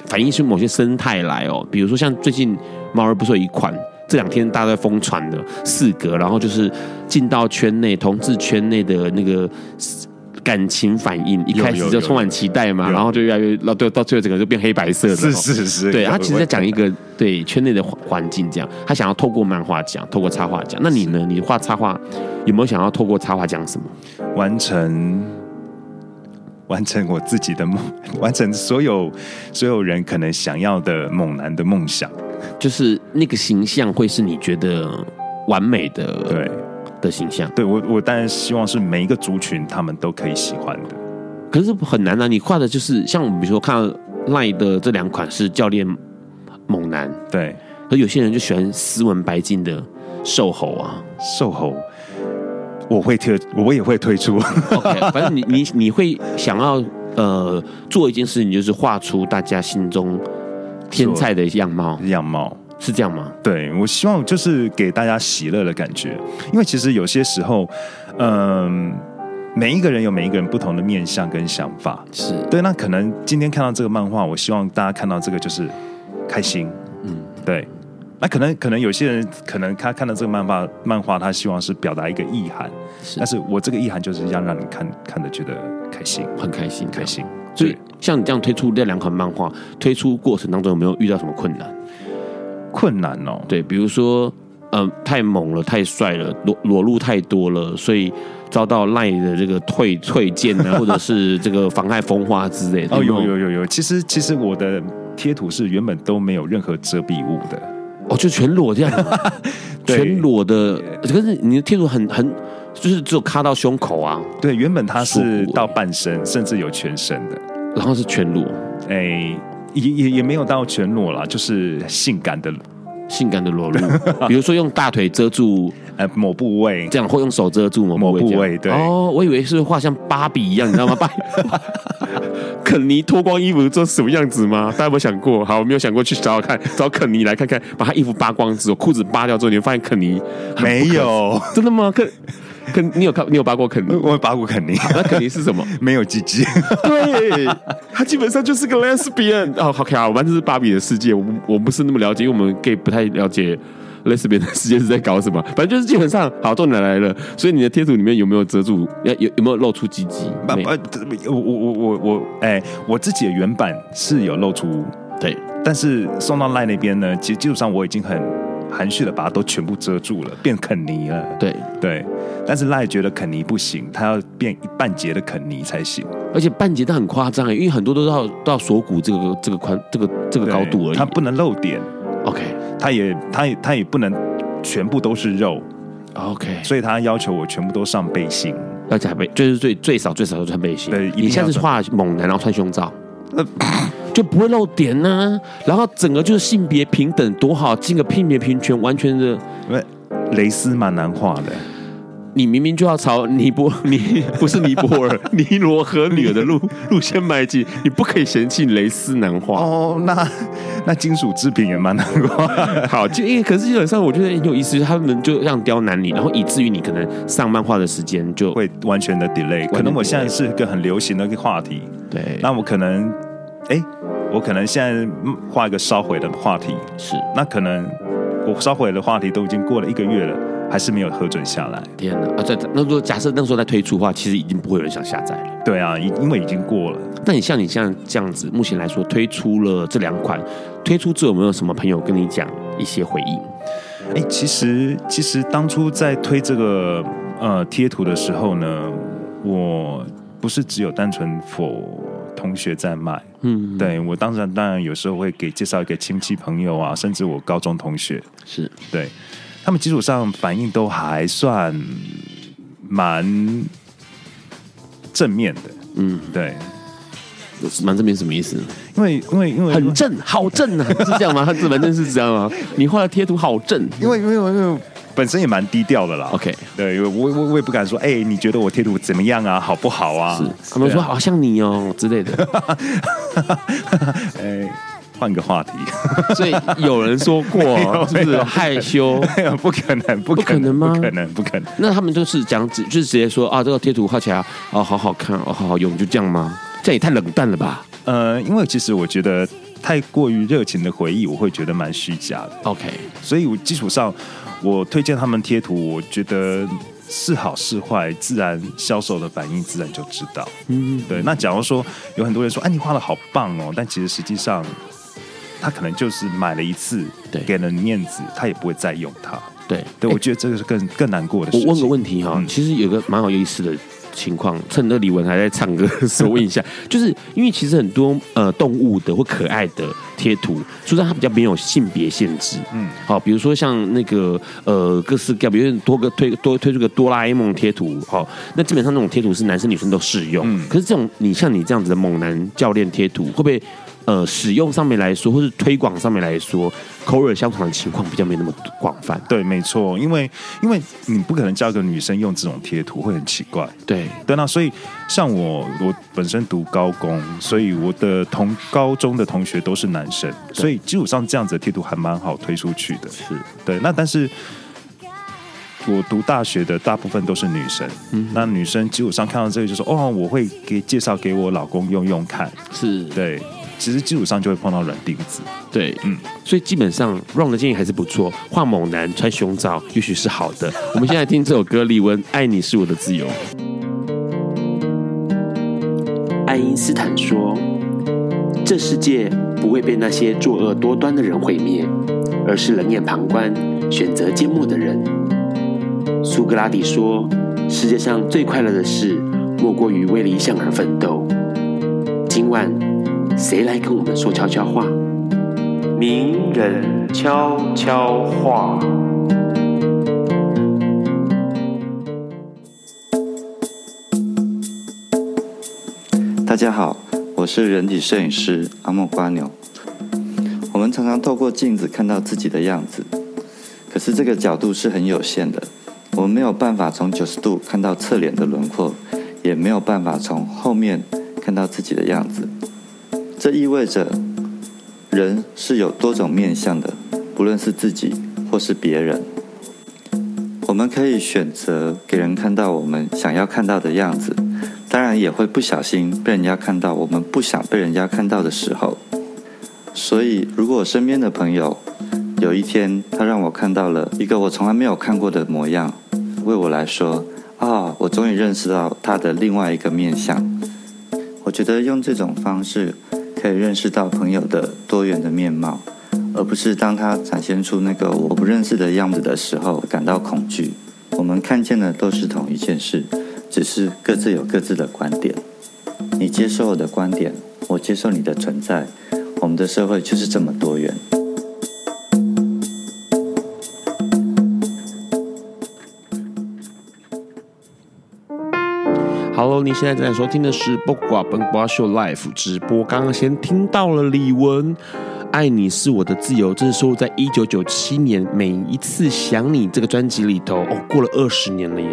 Speaker 1: 反映出某些生态来哦。比如说像最近猫儿不是有一款这两天大家在疯传的四格，然后就是进到圈内同志圈内的那个。感情反应一开始就充满期待嘛，然后就越来越到到到最后整个就变黑白色的。
Speaker 2: 是是是，
Speaker 1: 对，他其实在讲一个对圈内的环境，这样他想要透过漫画讲，透过插画讲。那你呢？你画插画有没有想要透过插画讲什么？
Speaker 2: 完成完成我自己的梦，*laughs* 完成所有所有人可能想要的猛男的梦想，
Speaker 1: 就是那个形象会是你觉得完美的。
Speaker 2: 对。
Speaker 1: 的形象，
Speaker 2: 对我，我当然希望是每一个族群他们都可以喜欢的，
Speaker 1: 可是很难啊！你画的就是像我们比如说看到赖的这两款是教练猛男，
Speaker 2: 对，
Speaker 1: 可可有些人就喜欢斯文白净的瘦猴啊，
Speaker 2: 瘦猴，我会推，我也会推出。
Speaker 1: OK，*laughs* 反正你你你会想要呃做一件事情，就是画出大家心中天菜的样貌，
Speaker 2: 样貌
Speaker 1: 是这样吗？
Speaker 2: 对，我希望就是给大家喜乐的感觉，因为其实有些时候，嗯、呃。每一个人有每一个人不同的面相跟想法，
Speaker 1: 是
Speaker 2: 对。那可能今天看到这个漫画，我希望大家看到这个就是开心，嗯，对。那可能可能有些人可能他看到这个漫画漫画，他希望是表达一个意涵，是。但是我这个意涵就是要让你看看的觉得开心，
Speaker 1: 很开心，
Speaker 2: 开心。
Speaker 1: 所以像你这样推出这两款漫画，推出过程当中有没有遇到什么困难？
Speaker 2: 困难哦，
Speaker 1: 对，比如说，嗯、呃，太猛了，太帅了，裸裸露太多了，所以。遭到赖的这个退退件呢，*laughs* 或者是这个妨害风化之类的。
Speaker 2: 哦，有有有有，其实其实我的贴图是原本都没有任何遮蔽物的，
Speaker 1: 哦，就全裸这样，*laughs* 全裸的。可是你的贴图很很，就是只有卡到胸口啊。
Speaker 2: 对，原本它是到半身，甚至有全身的，
Speaker 1: 然后是全裸。
Speaker 2: 哎，也也也没有到全裸啦，就是性感的。
Speaker 1: 性感的裸露，*laughs* 比如说用大腿遮住
Speaker 2: 呃某部位，
Speaker 1: 这样或用手遮住某部位，
Speaker 2: 某部位。对
Speaker 1: 哦，我以为是画像芭比一样，你知道吗？*laughs* 芭比肯尼脱光衣服做什么样子吗？大家有没有想过？好，我没有想过去找找看，找肯尼来看看，把他衣服扒光之后，裤子扒掉之后，你会发现肯尼
Speaker 2: 没有，
Speaker 1: 真的吗？肯。肯，你有看？你有扒过肯尼？
Speaker 2: 我有扒过肯尼。
Speaker 1: 那肯尼是什么？*laughs*
Speaker 2: 没有鸡鸡。*laughs*
Speaker 1: 对，他基本上就是个 lesbian。哦，好看啊！我们这是芭比的世界，我我不是那么了解，因为我们 gay 不太了解 lesbian 的世界是在搞什么。反正就是基本上，好，重点来了。所以你的贴图里面有没有遮住？有有有没有露出鸡鸡？
Speaker 2: 不不，我我我我我，哎，我自己的原版是有露出，
Speaker 1: 对。
Speaker 2: 但是送到赖那边呢，其实基本上我已经很。含蓄的把它都全部遮住了，变肯尼了。
Speaker 1: 对对，
Speaker 2: 但是赖觉得肯尼不行，他要变一半截的肯尼才行。
Speaker 1: 而且半截都很夸张，因为很多都到到锁骨这个这个宽这个这个高度而已，
Speaker 2: 它不能露点。
Speaker 1: OK，
Speaker 2: 他也他也他也不能全部都是肉。
Speaker 1: OK，
Speaker 2: 所以他要求我全部都上背心，
Speaker 1: 要加背，就是最最少最少都穿背心。
Speaker 2: 对，
Speaker 1: 你现在是画猛男，然后穿胸罩。呃就不会漏点呢、啊，然后整个就是性别平等多好，进个性别平权，完全的。
Speaker 2: 因为蕾丝蛮难画的，
Speaker 1: 你明明就要朝尼泊，*laughs* 尼不是尼泊尔，*laughs* 尼罗河女儿的路路线迈进，你不可以嫌弃蕾丝难画
Speaker 2: 哦。那那金属制品也蛮难画。*laughs*
Speaker 1: 好，就因为可是基本上我觉得很有意思，他们就这样刁难你，然后以至于你可能上漫画的时间就
Speaker 2: 会完全的 delay。可能我现在是个很流行的一个话题，
Speaker 1: 对，
Speaker 2: 那我可能哎。我可能现在画一个烧毁的话题，
Speaker 1: 是
Speaker 2: 那可能我烧毁的话题都已经过了一个月了，还是没有核准下来。
Speaker 1: 天哪！啊，在那如果假设那时候再推出的话，其实已经不会有人想下载了。
Speaker 2: 对啊，因因为已经过了。
Speaker 1: 那你像你像这样子，目前来说推出了这两款，推出之后有没有什么朋友跟你讲一些回应？
Speaker 2: 哎，其实其实当初在推这个呃贴图的时候呢，我不是只有单纯 for 同学在卖，嗯，对，我当然当然有时候会给介绍一个亲戚朋友啊，甚至我高中同学，
Speaker 1: 是对，
Speaker 2: 他们基础上反应都还算蛮正面的，嗯，对，
Speaker 1: 蛮正面什么意思？
Speaker 2: 因为因为因为
Speaker 1: 很正，好正啊，*laughs* 是这样吗？他字反正是这样吗？你画的贴图好正，
Speaker 2: 因为因为因为。因为本身也蛮低调的啦。
Speaker 1: OK，
Speaker 2: 对，因为我我我也不敢说，哎、欸，你觉得我贴图怎么样啊？好不好啊？
Speaker 1: 是，他们说好像你哦、喔、之类的。*laughs* *laughs*
Speaker 2: 哎、欸，换个话题。*laughs*
Speaker 1: 所以有人说过，*laughs* 是不是害羞？
Speaker 2: 不可能，不可能，
Speaker 1: 不可能吗？
Speaker 2: 不可能，不可能。
Speaker 1: 那他们就是讲，就是直接说啊，这个贴图画起来哦，好好看哦，好好用，就这样吗？这也太冷淡了吧？
Speaker 2: 呃，因为其实我觉得太过于热情的回忆，我会觉得蛮虚假的。
Speaker 1: OK，
Speaker 2: 所以我基础上。我推荐他们贴图，我觉得是好是坏，自然销售的反应自然就知道。嗯，对。那假如说有很多人说，哎，你画的好棒哦，但其实实际上他可能就是买了一次，对，给了面子，他也不会再用它。
Speaker 1: 对，
Speaker 2: 对，我觉得这个是更更难过的事情。
Speaker 1: 我问个问题哈、哦，嗯、其实有个蛮有意思的。情况，趁着李文还在唱歌的时候问一下，*laughs* 就是因为其实很多呃动物的或可爱的贴图，虽然它比较没有性别限制，嗯，好，比如说像那个呃各式各样，比如多个推多推出个哆啦 A 梦贴图，好，那基本上那种贴图是男生女生都适用，嗯，可是这种你像你这样子的猛男教练贴图，会不会呃使用上面来说，或是推广上面来说，口耳相传的情况比较没那么广泛。
Speaker 2: 对，没错，因为因为你不可能叫一个女生用这种贴图，会很奇怪。
Speaker 1: 对，
Speaker 2: 对，那所以像我，我本身读高工，所以我的同高中的同学都是男生，所以基本上这样子的贴图还蛮好推出去的。
Speaker 1: 是
Speaker 2: 对，那但是。我读大学的大部分都是女生，嗯，那女生基本上看到这个就说：“哦，我会给介绍给我老公用用看。”是，对，其实基础上就会碰到软钉子，
Speaker 1: 对，嗯，所以基本上 Ron 的建议还是不错，画猛男穿胸罩也许是好的。*laughs* 我们现在听这首歌，李玟《爱你是我的自由》。爱因斯坦说：“这世界不会被那些作恶多端的人毁灭，而是冷眼旁观、选择缄默的人。”苏格拉底说：“世界上最快乐的事，莫过于为理想而奋斗。”今晚，谁来跟我们说悄悄话？名人悄悄话。
Speaker 3: 大家好，我是人体摄影师阿莫瓜牛。我们常常透过镜子看到自己的样子，可是这个角度是很有限的。我们没有办法从九十度看到侧脸的轮廓，也没有办法从后面看到自己的样子。这意味着，人是有多种面相的，不论是自己或是别人。我们可以选择给人看到我们想要看到的样子，当然也会不小心被人家看到我们不想被人家看到的时候。所以，如果我身边的朋友有一天他让我看到了一个我从来没有看过的模样，为我来说，啊、我终于认识到他的另外一个面相。我觉得用这种方式可以认识到朋友的多元的面貌，而不是当他展现出那个我不认识的样子的时候感到恐惧。我们看见的都是同一件事，只是各自有各自的观点。你接受我的观点，我接受你的存在，我们的社会就是这么多元。
Speaker 1: 现在正在收听的是《播瓜本瓜秀》Live 直播。刚刚先听到了李玟，《爱你是我的自由》，这是收录在一九九七年《每一次想你》这个专辑里头。哦，过了二十年了耶！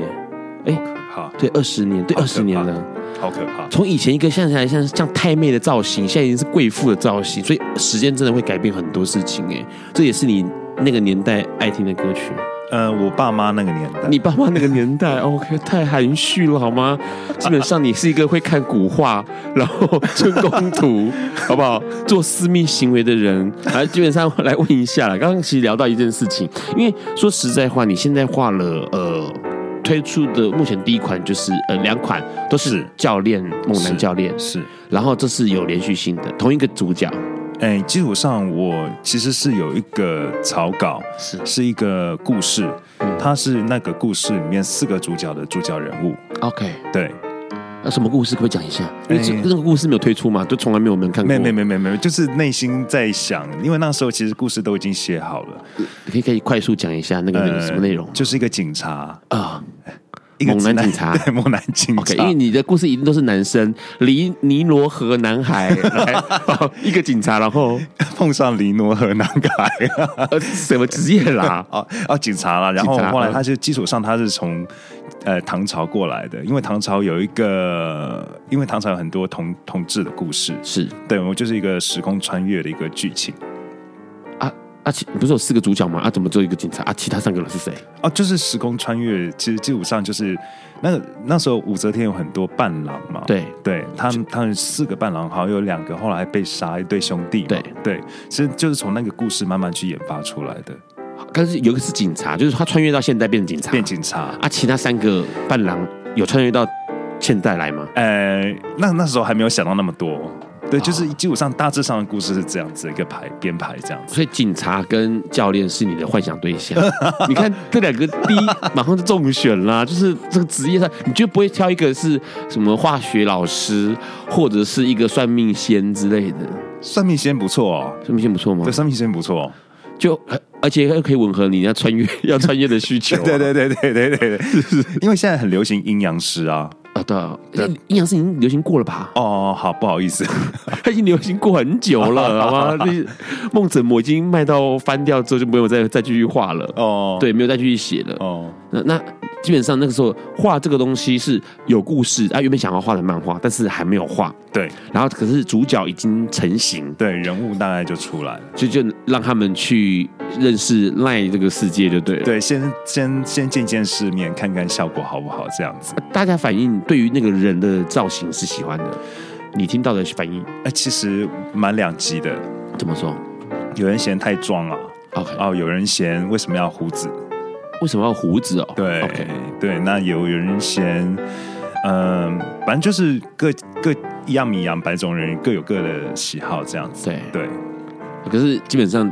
Speaker 1: 哎，好，对，二十年，对，二十年了，
Speaker 2: 好可怕。
Speaker 1: 从以前一个像起来像像太妹的造型，现在已经是贵妇的造型，所以时间真的会改变很多事情。哎，这也是你那个年代爱听的歌曲。
Speaker 2: 呃，我爸妈那个年代，
Speaker 1: 你爸妈那个年代，*laughs* OK，太含蓄了好吗？基本上你是一个会看古画，然后春宫图，*laughs* 好不好？做私密行为的人，来，基本上来问一下了。刚刚其实聊到一件事情，因为说实在话，你现在画了呃推出的目前第一款就是呃两款都是教练猛男教练
Speaker 2: 是，是，
Speaker 1: 然后这是有连续性的同一个主角。
Speaker 2: 哎，基础上我其实是有一个草稿，是是一个故事，嗯，它是那个故事里面四个主角的主角人物。
Speaker 1: OK，
Speaker 2: 对，
Speaker 1: 那什么故事可不可以讲一下？因为这个故事没有推出嘛，就从来没有人看过。
Speaker 2: 没没没没没，就是内心在想，因为那时候其实故事都已经写好了，
Speaker 1: 可以可以快速讲一下那个那个什么内容？
Speaker 2: 呃，就是一个警察啊。
Speaker 1: 猛男警察，*laughs*
Speaker 2: 对，猛男警察。
Speaker 1: 因为你的故事一定都是男生，尼尼罗河男孩 *laughs* 一个警察，然后 *laughs*
Speaker 2: 碰上尼罗河男孩，
Speaker 1: 什么职业啦？
Speaker 2: 哦哦，警察啦。然后后来他就基础上他是从呃唐朝过来的，因为唐朝有一个，因为唐朝有很多同同志的故事，是对，我就是一个时空穿越的一个剧情。
Speaker 1: 啊，其不是有四个主角吗？啊，怎么只有一个警察？啊，其他三个人是谁？
Speaker 2: 哦、啊，就是时空穿越。其实基本上就是那个那时候武则天有很多伴郎嘛。对，对他们他们四个伴郎，好像有两个后来被杀，一对兄弟。对对，其实就是从那个故事慢慢去研发出来的。
Speaker 1: 但是有一个是警察，就是他穿越到现代变成警察，
Speaker 2: 变警察。
Speaker 1: 啊，其他三个伴郎有穿越到现代来吗？
Speaker 2: 呃，那那时候还没有想到那么多。对，就是基本上大致上的故事是这样子一个排编排这样子，
Speaker 1: 所以警察跟教练是你的幻想对象。你看这两个第一马上就中选啦，就是这个职业上，你就不会挑一个是什么化学老师或者是一个算命仙之类的？
Speaker 2: 算命仙不错哦，
Speaker 1: 算命仙不错吗？
Speaker 2: 对，算命仙不错，
Speaker 1: 就而且又可以吻合你要穿越要穿越的需求。*laughs*
Speaker 2: 对对对对对对对，*laughs* 因为现在很流行阴阳师啊。
Speaker 1: 啊，对，阴阳师已经流行过了吧？
Speaker 2: 哦，好，不好意思，*laughs*
Speaker 1: 它已经流行过很久了，*laughs* 好吗？那梦枕魔已经卖到翻掉之后，就没有再再继续画了。哦，对，没有再继续写了。哦，那那基本上那个时候画这个东西是有故事啊，原本想要画的漫画，但是还没有画。
Speaker 2: 对，
Speaker 1: 然后可是主角已经成型，
Speaker 2: 对，人物大概就出来了，
Speaker 1: 所以就让他们去认识 LINE 这个世界，就对了。
Speaker 2: 对，先先先见见世面，看看效果好不好，这样子。
Speaker 1: 大家反应对于那个人的造型是喜欢的，你听到的反应？
Speaker 2: 哎，其实蛮两极的。
Speaker 1: 怎么说？
Speaker 2: 有人嫌太壮啊，OK，哦，有人嫌为什么要胡子？
Speaker 1: 为什么要胡子哦？
Speaker 2: 对，OK，对，那有有人嫌，嗯、呃，反正就是各各。一样米养百种人，各有各的喜好，这样子。
Speaker 1: 对
Speaker 2: 对，
Speaker 1: 可是基本上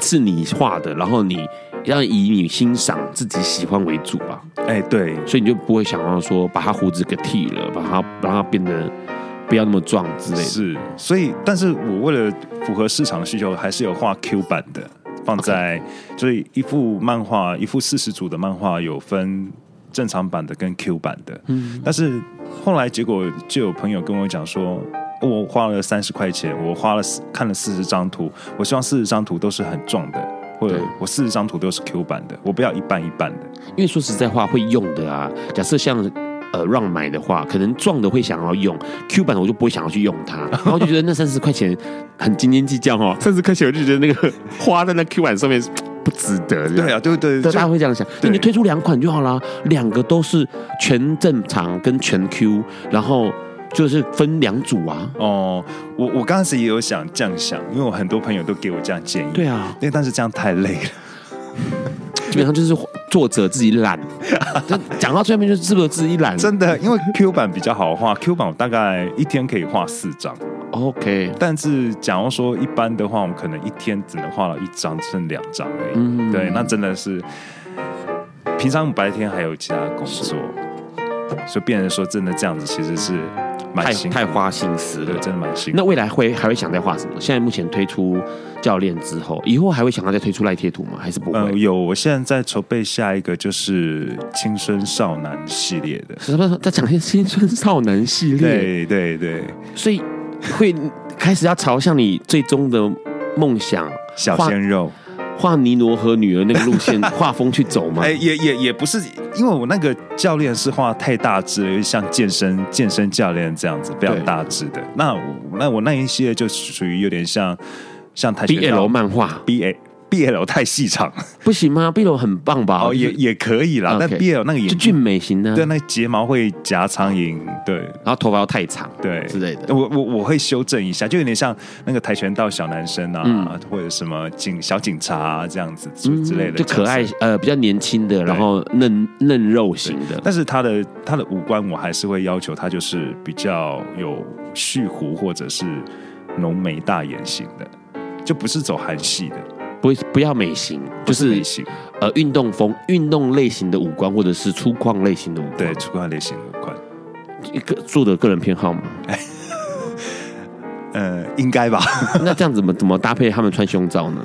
Speaker 1: 是你画的，然后你要以你欣赏自己喜欢为主吧。
Speaker 2: 哎，对，
Speaker 1: 所以你就不会想要说把他胡子给剃了，把他让他变得不要那么壮之类的。
Speaker 2: 是，所以，但是我为了符合市场需求，还是有画 Q 版的，放在.所以一幅漫画，一幅四十组的漫画有分正常版的跟 Q 版的。嗯，但是。后来结果就有朋友跟我讲说，我花了三十块钱，我花了看了四十张图，我希望四十张图都是很壮的，或者我四十张图都是 Q 版的，我不要一半一半的。
Speaker 1: 因为说实在话，会用的啊，假设像呃让买的话，可能壮的会想要用 Q 版的，我就不会想要去用它，*laughs* 然后就觉得那三十块钱很斤斤计较哦，三十块钱我就觉得那个 *laughs* 花在那 Q 版上面。*tsk* 不值得，
Speaker 2: 对啊，对对对，
Speaker 1: 大家会这样想。那你推出两款就好了，两个都是全正常跟全 Q，然后就是分两组啊。
Speaker 2: 哦，我我刚开始也有想这样想，因为我很多朋友都给我这样建议。
Speaker 1: 对啊，
Speaker 2: 因为但是这样太累了，
Speaker 1: 基本上就是作者自己懒。*laughs* 讲到最后面就是不是自己懒，
Speaker 2: 真的，因为 Q 版比较好画，Q 版我大概一天可以画四张。
Speaker 1: OK，
Speaker 2: 但是假如说一般的话，我们可能一天只能画了一张，剩两张而已。嗯，对，那真的是平常白天还有其他工作，所以变成说真的这样子，其实是蛮辛苦
Speaker 1: 太，太花心思了，
Speaker 2: 对，真的蛮辛苦。
Speaker 1: 那未来会还会想再画什么？现在目前推出教练之后，以后还会想要再推出赖贴图吗？还是不会？
Speaker 2: 呃，有，我现在在筹备下一个就是青春少男系列的。
Speaker 1: 什么？在讲些青春少男系
Speaker 2: 列？对对对，
Speaker 1: 所以。会开始要朝向你最终的梦想
Speaker 2: 小鲜肉
Speaker 1: 画尼罗河女儿那个路线画风去走吗？
Speaker 2: 哎，也也也不是，因为我那个教练是画太大只了，像健身健身教练这样子比较大只的。那我那我那一系列就属于有点像像跆拳道
Speaker 1: BL 漫画
Speaker 2: BA。BL 太细长，
Speaker 1: 不行吗？BL 很棒吧？
Speaker 2: 哦，也也可以啦。但 BL 那个也
Speaker 1: 就俊美型的，
Speaker 2: 对，那个睫毛会夹苍蝇，对，
Speaker 1: 然后头发要太长，
Speaker 2: 对
Speaker 1: 之类的。
Speaker 2: 我我我会修正一下，就有点像那个跆拳道小男生啊，嗯、或者什么警小警察啊这样子之类的，
Speaker 1: 就可爱呃比较年轻的，然后嫩嫩肉型的。
Speaker 2: 但是他的他的五官我还是会要求他就是比较有蓄胡或者是浓眉大眼型的，就不是走韩系的。
Speaker 1: 不不要美型，就是呃，运动风、运动类型的五官，或者是粗犷类型的五官，
Speaker 2: 对，粗犷类型的五官，
Speaker 1: 一个做的个人偏好吗？*laughs*
Speaker 2: 呃，应该吧。*laughs*
Speaker 1: 那这样怎么怎么搭配他们穿胸罩呢？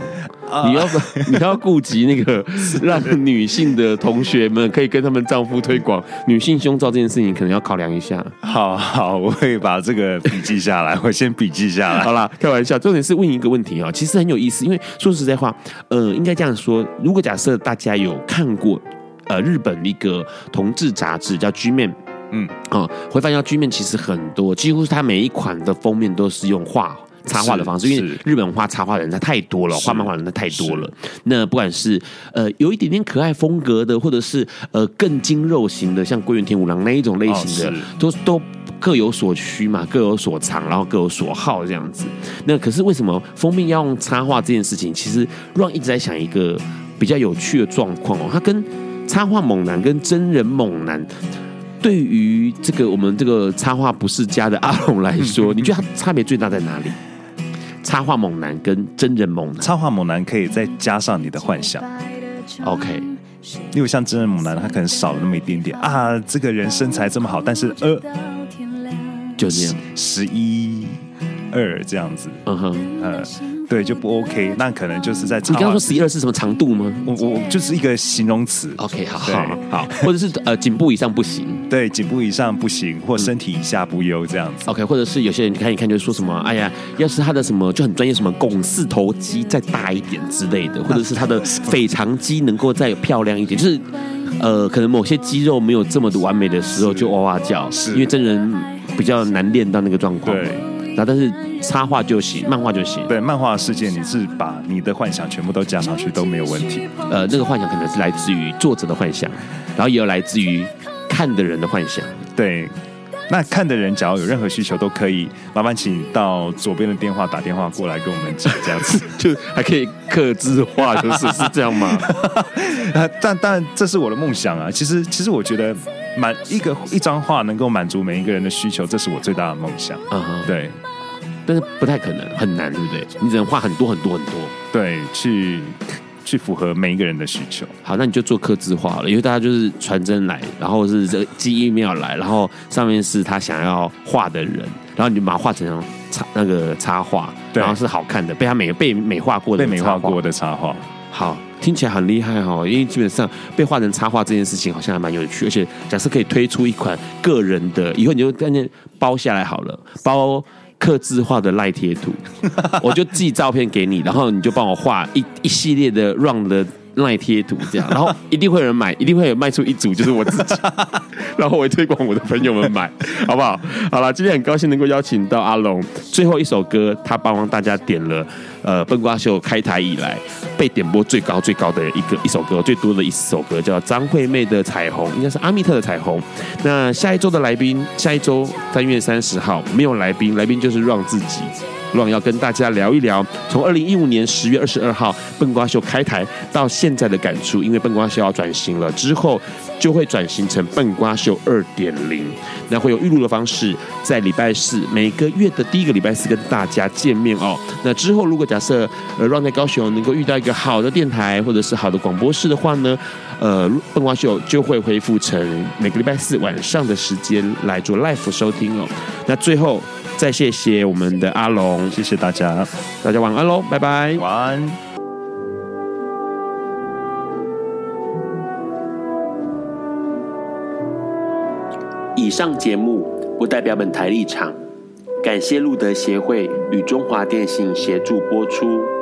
Speaker 1: 你要你要顾及那个让女性的同学们可以跟他们丈夫推广女性胸罩这件事情，可能要考量一下。
Speaker 2: 好好，我会把这个笔记下来，*laughs* 我先笔记下来。
Speaker 1: 好啦，开玩笑，重点是问一个问题啊，其实很有意思，因为说实在话，呃，应该这样说，如果假设大家有看过呃日本一个同志杂志叫 G Man，嗯啊，会发现 G Man 其实很多，几乎是它每一款的封面都是用画。插画的方式，因为日本画插画的人他太多了，画漫画的人他太多了。那不管是呃有一点点可爱风格的，或者是呃更精肉型的，像龟原天五郎那一种类型的，哦、都都各有所需嘛，各有所长，然后各有所好这样子。那可是为什么封面要用插画这件事情？其实 Ron 一直在想一个比较有趣的状况哦，他跟插画猛男跟真人猛男，对于这个我们这个插画不是家的阿龙来说，*laughs* 你觉得他差别最大在哪里？插画猛男跟真人猛男，
Speaker 2: 插画猛男可以再加上你的幻想
Speaker 1: ，OK。
Speaker 2: 因为像真人猛男，他可能少了那么一点点。啊。这个人身材这么好，但是呃，
Speaker 1: 就这样。
Speaker 2: 十一二这样子，嗯哼，呃，对，就不 OK。那可能就是在
Speaker 1: 你刚刚说十一二是什么长度吗？
Speaker 2: 我我就是一个形容词。
Speaker 1: OK，好好好，或者是呃颈部以上不行，
Speaker 2: 对，颈部以上不行，或身体以下不优这样子。
Speaker 1: OK，或者是有些人看一看就说什么，哎呀，要是他的什么就很专业，什么肱四头肌再大一点之类的，或者是他的 *laughs* 腓肠肌能够再漂亮一点，就是呃，可能某些肌肉没有这么的完美的时候就哇哇叫，是因为真人比较难练到那个状况。对。然后，但是插画就行，漫画就行。
Speaker 2: 对，漫画世界你是把你的幻想全部都加上去都没有问题。
Speaker 1: 呃，那个幻想可能是来自于作者的幻想，然后也有来自于看的人的幻想。
Speaker 2: 对，那看的人只要有任何需求都可以，麻烦请到左边的电话打电话过来跟我们讲，这样子 *laughs*
Speaker 1: 就还可以刻字化，就是是这样吗？*laughs*
Speaker 2: 但但这是我的梦想啊！其实其实我觉得满一个一张画能够满足每一个人的需求，这是我最大的梦想。嗯哼，对。
Speaker 1: 但是不太可能，很难，对不对？你只能画很多很多很多，
Speaker 2: 对，去去符合每一个人的需求。
Speaker 1: 好，那你就做刻字化了，因为大家就是传真来，然后是这个寄 email 来，然后上面是他想要画的人，然后你就把它画成插那个插画，对然后是好看的，被他美被美化过的
Speaker 2: 被美化过的插画。
Speaker 1: 好，听起来很厉害哈，因为基本上被画成插画这件事情好像还蛮有趣，而且假设可以推出一款个人的，以后你就干脆包下来好了，包。刻字化的赖贴图，*laughs* 我就寄照片给你，然后你就帮我画一一系列的 run 的赖贴图，这样，然后一定会有人买，一定会有卖出一组，就是我自己，*laughs* 然后我会推广我的朋友们买，好不好？好了，今天很高兴能够邀请到阿龙，最后一首歌他帮大家点了。呃，笨瓜秀开台以来被点播最高最高的一个一首歌，最多的一首歌叫张惠妹的《彩虹》，应该是阿密特的《彩虹》。那下一周的来宾，下一周三月三十号没有来宾，来宾就是让自己让要跟大家聊一聊从二零一五年十月二十二号笨瓜秀开台到现在的感触，因为笨瓜秀要转型了，之后就会转型成笨瓜秀二点零，那会有预录的方式，在礼拜四每个月的第一个礼拜四跟大家见面哦。那之后如果假设呃，Ron 在高雄能够遇到一个好的电台或者是好的广播室的话呢，呃，笨瓜秀就会恢复成每个礼拜四晚上的时间来做 live 收听哦。那最后再谢谢我们的阿龙，
Speaker 2: 谢谢大家，
Speaker 1: 大家晚安喽，拜拜，
Speaker 2: 晚安。
Speaker 1: 以上节目不代表本台立场。感谢路德协会与中华电信协助播出。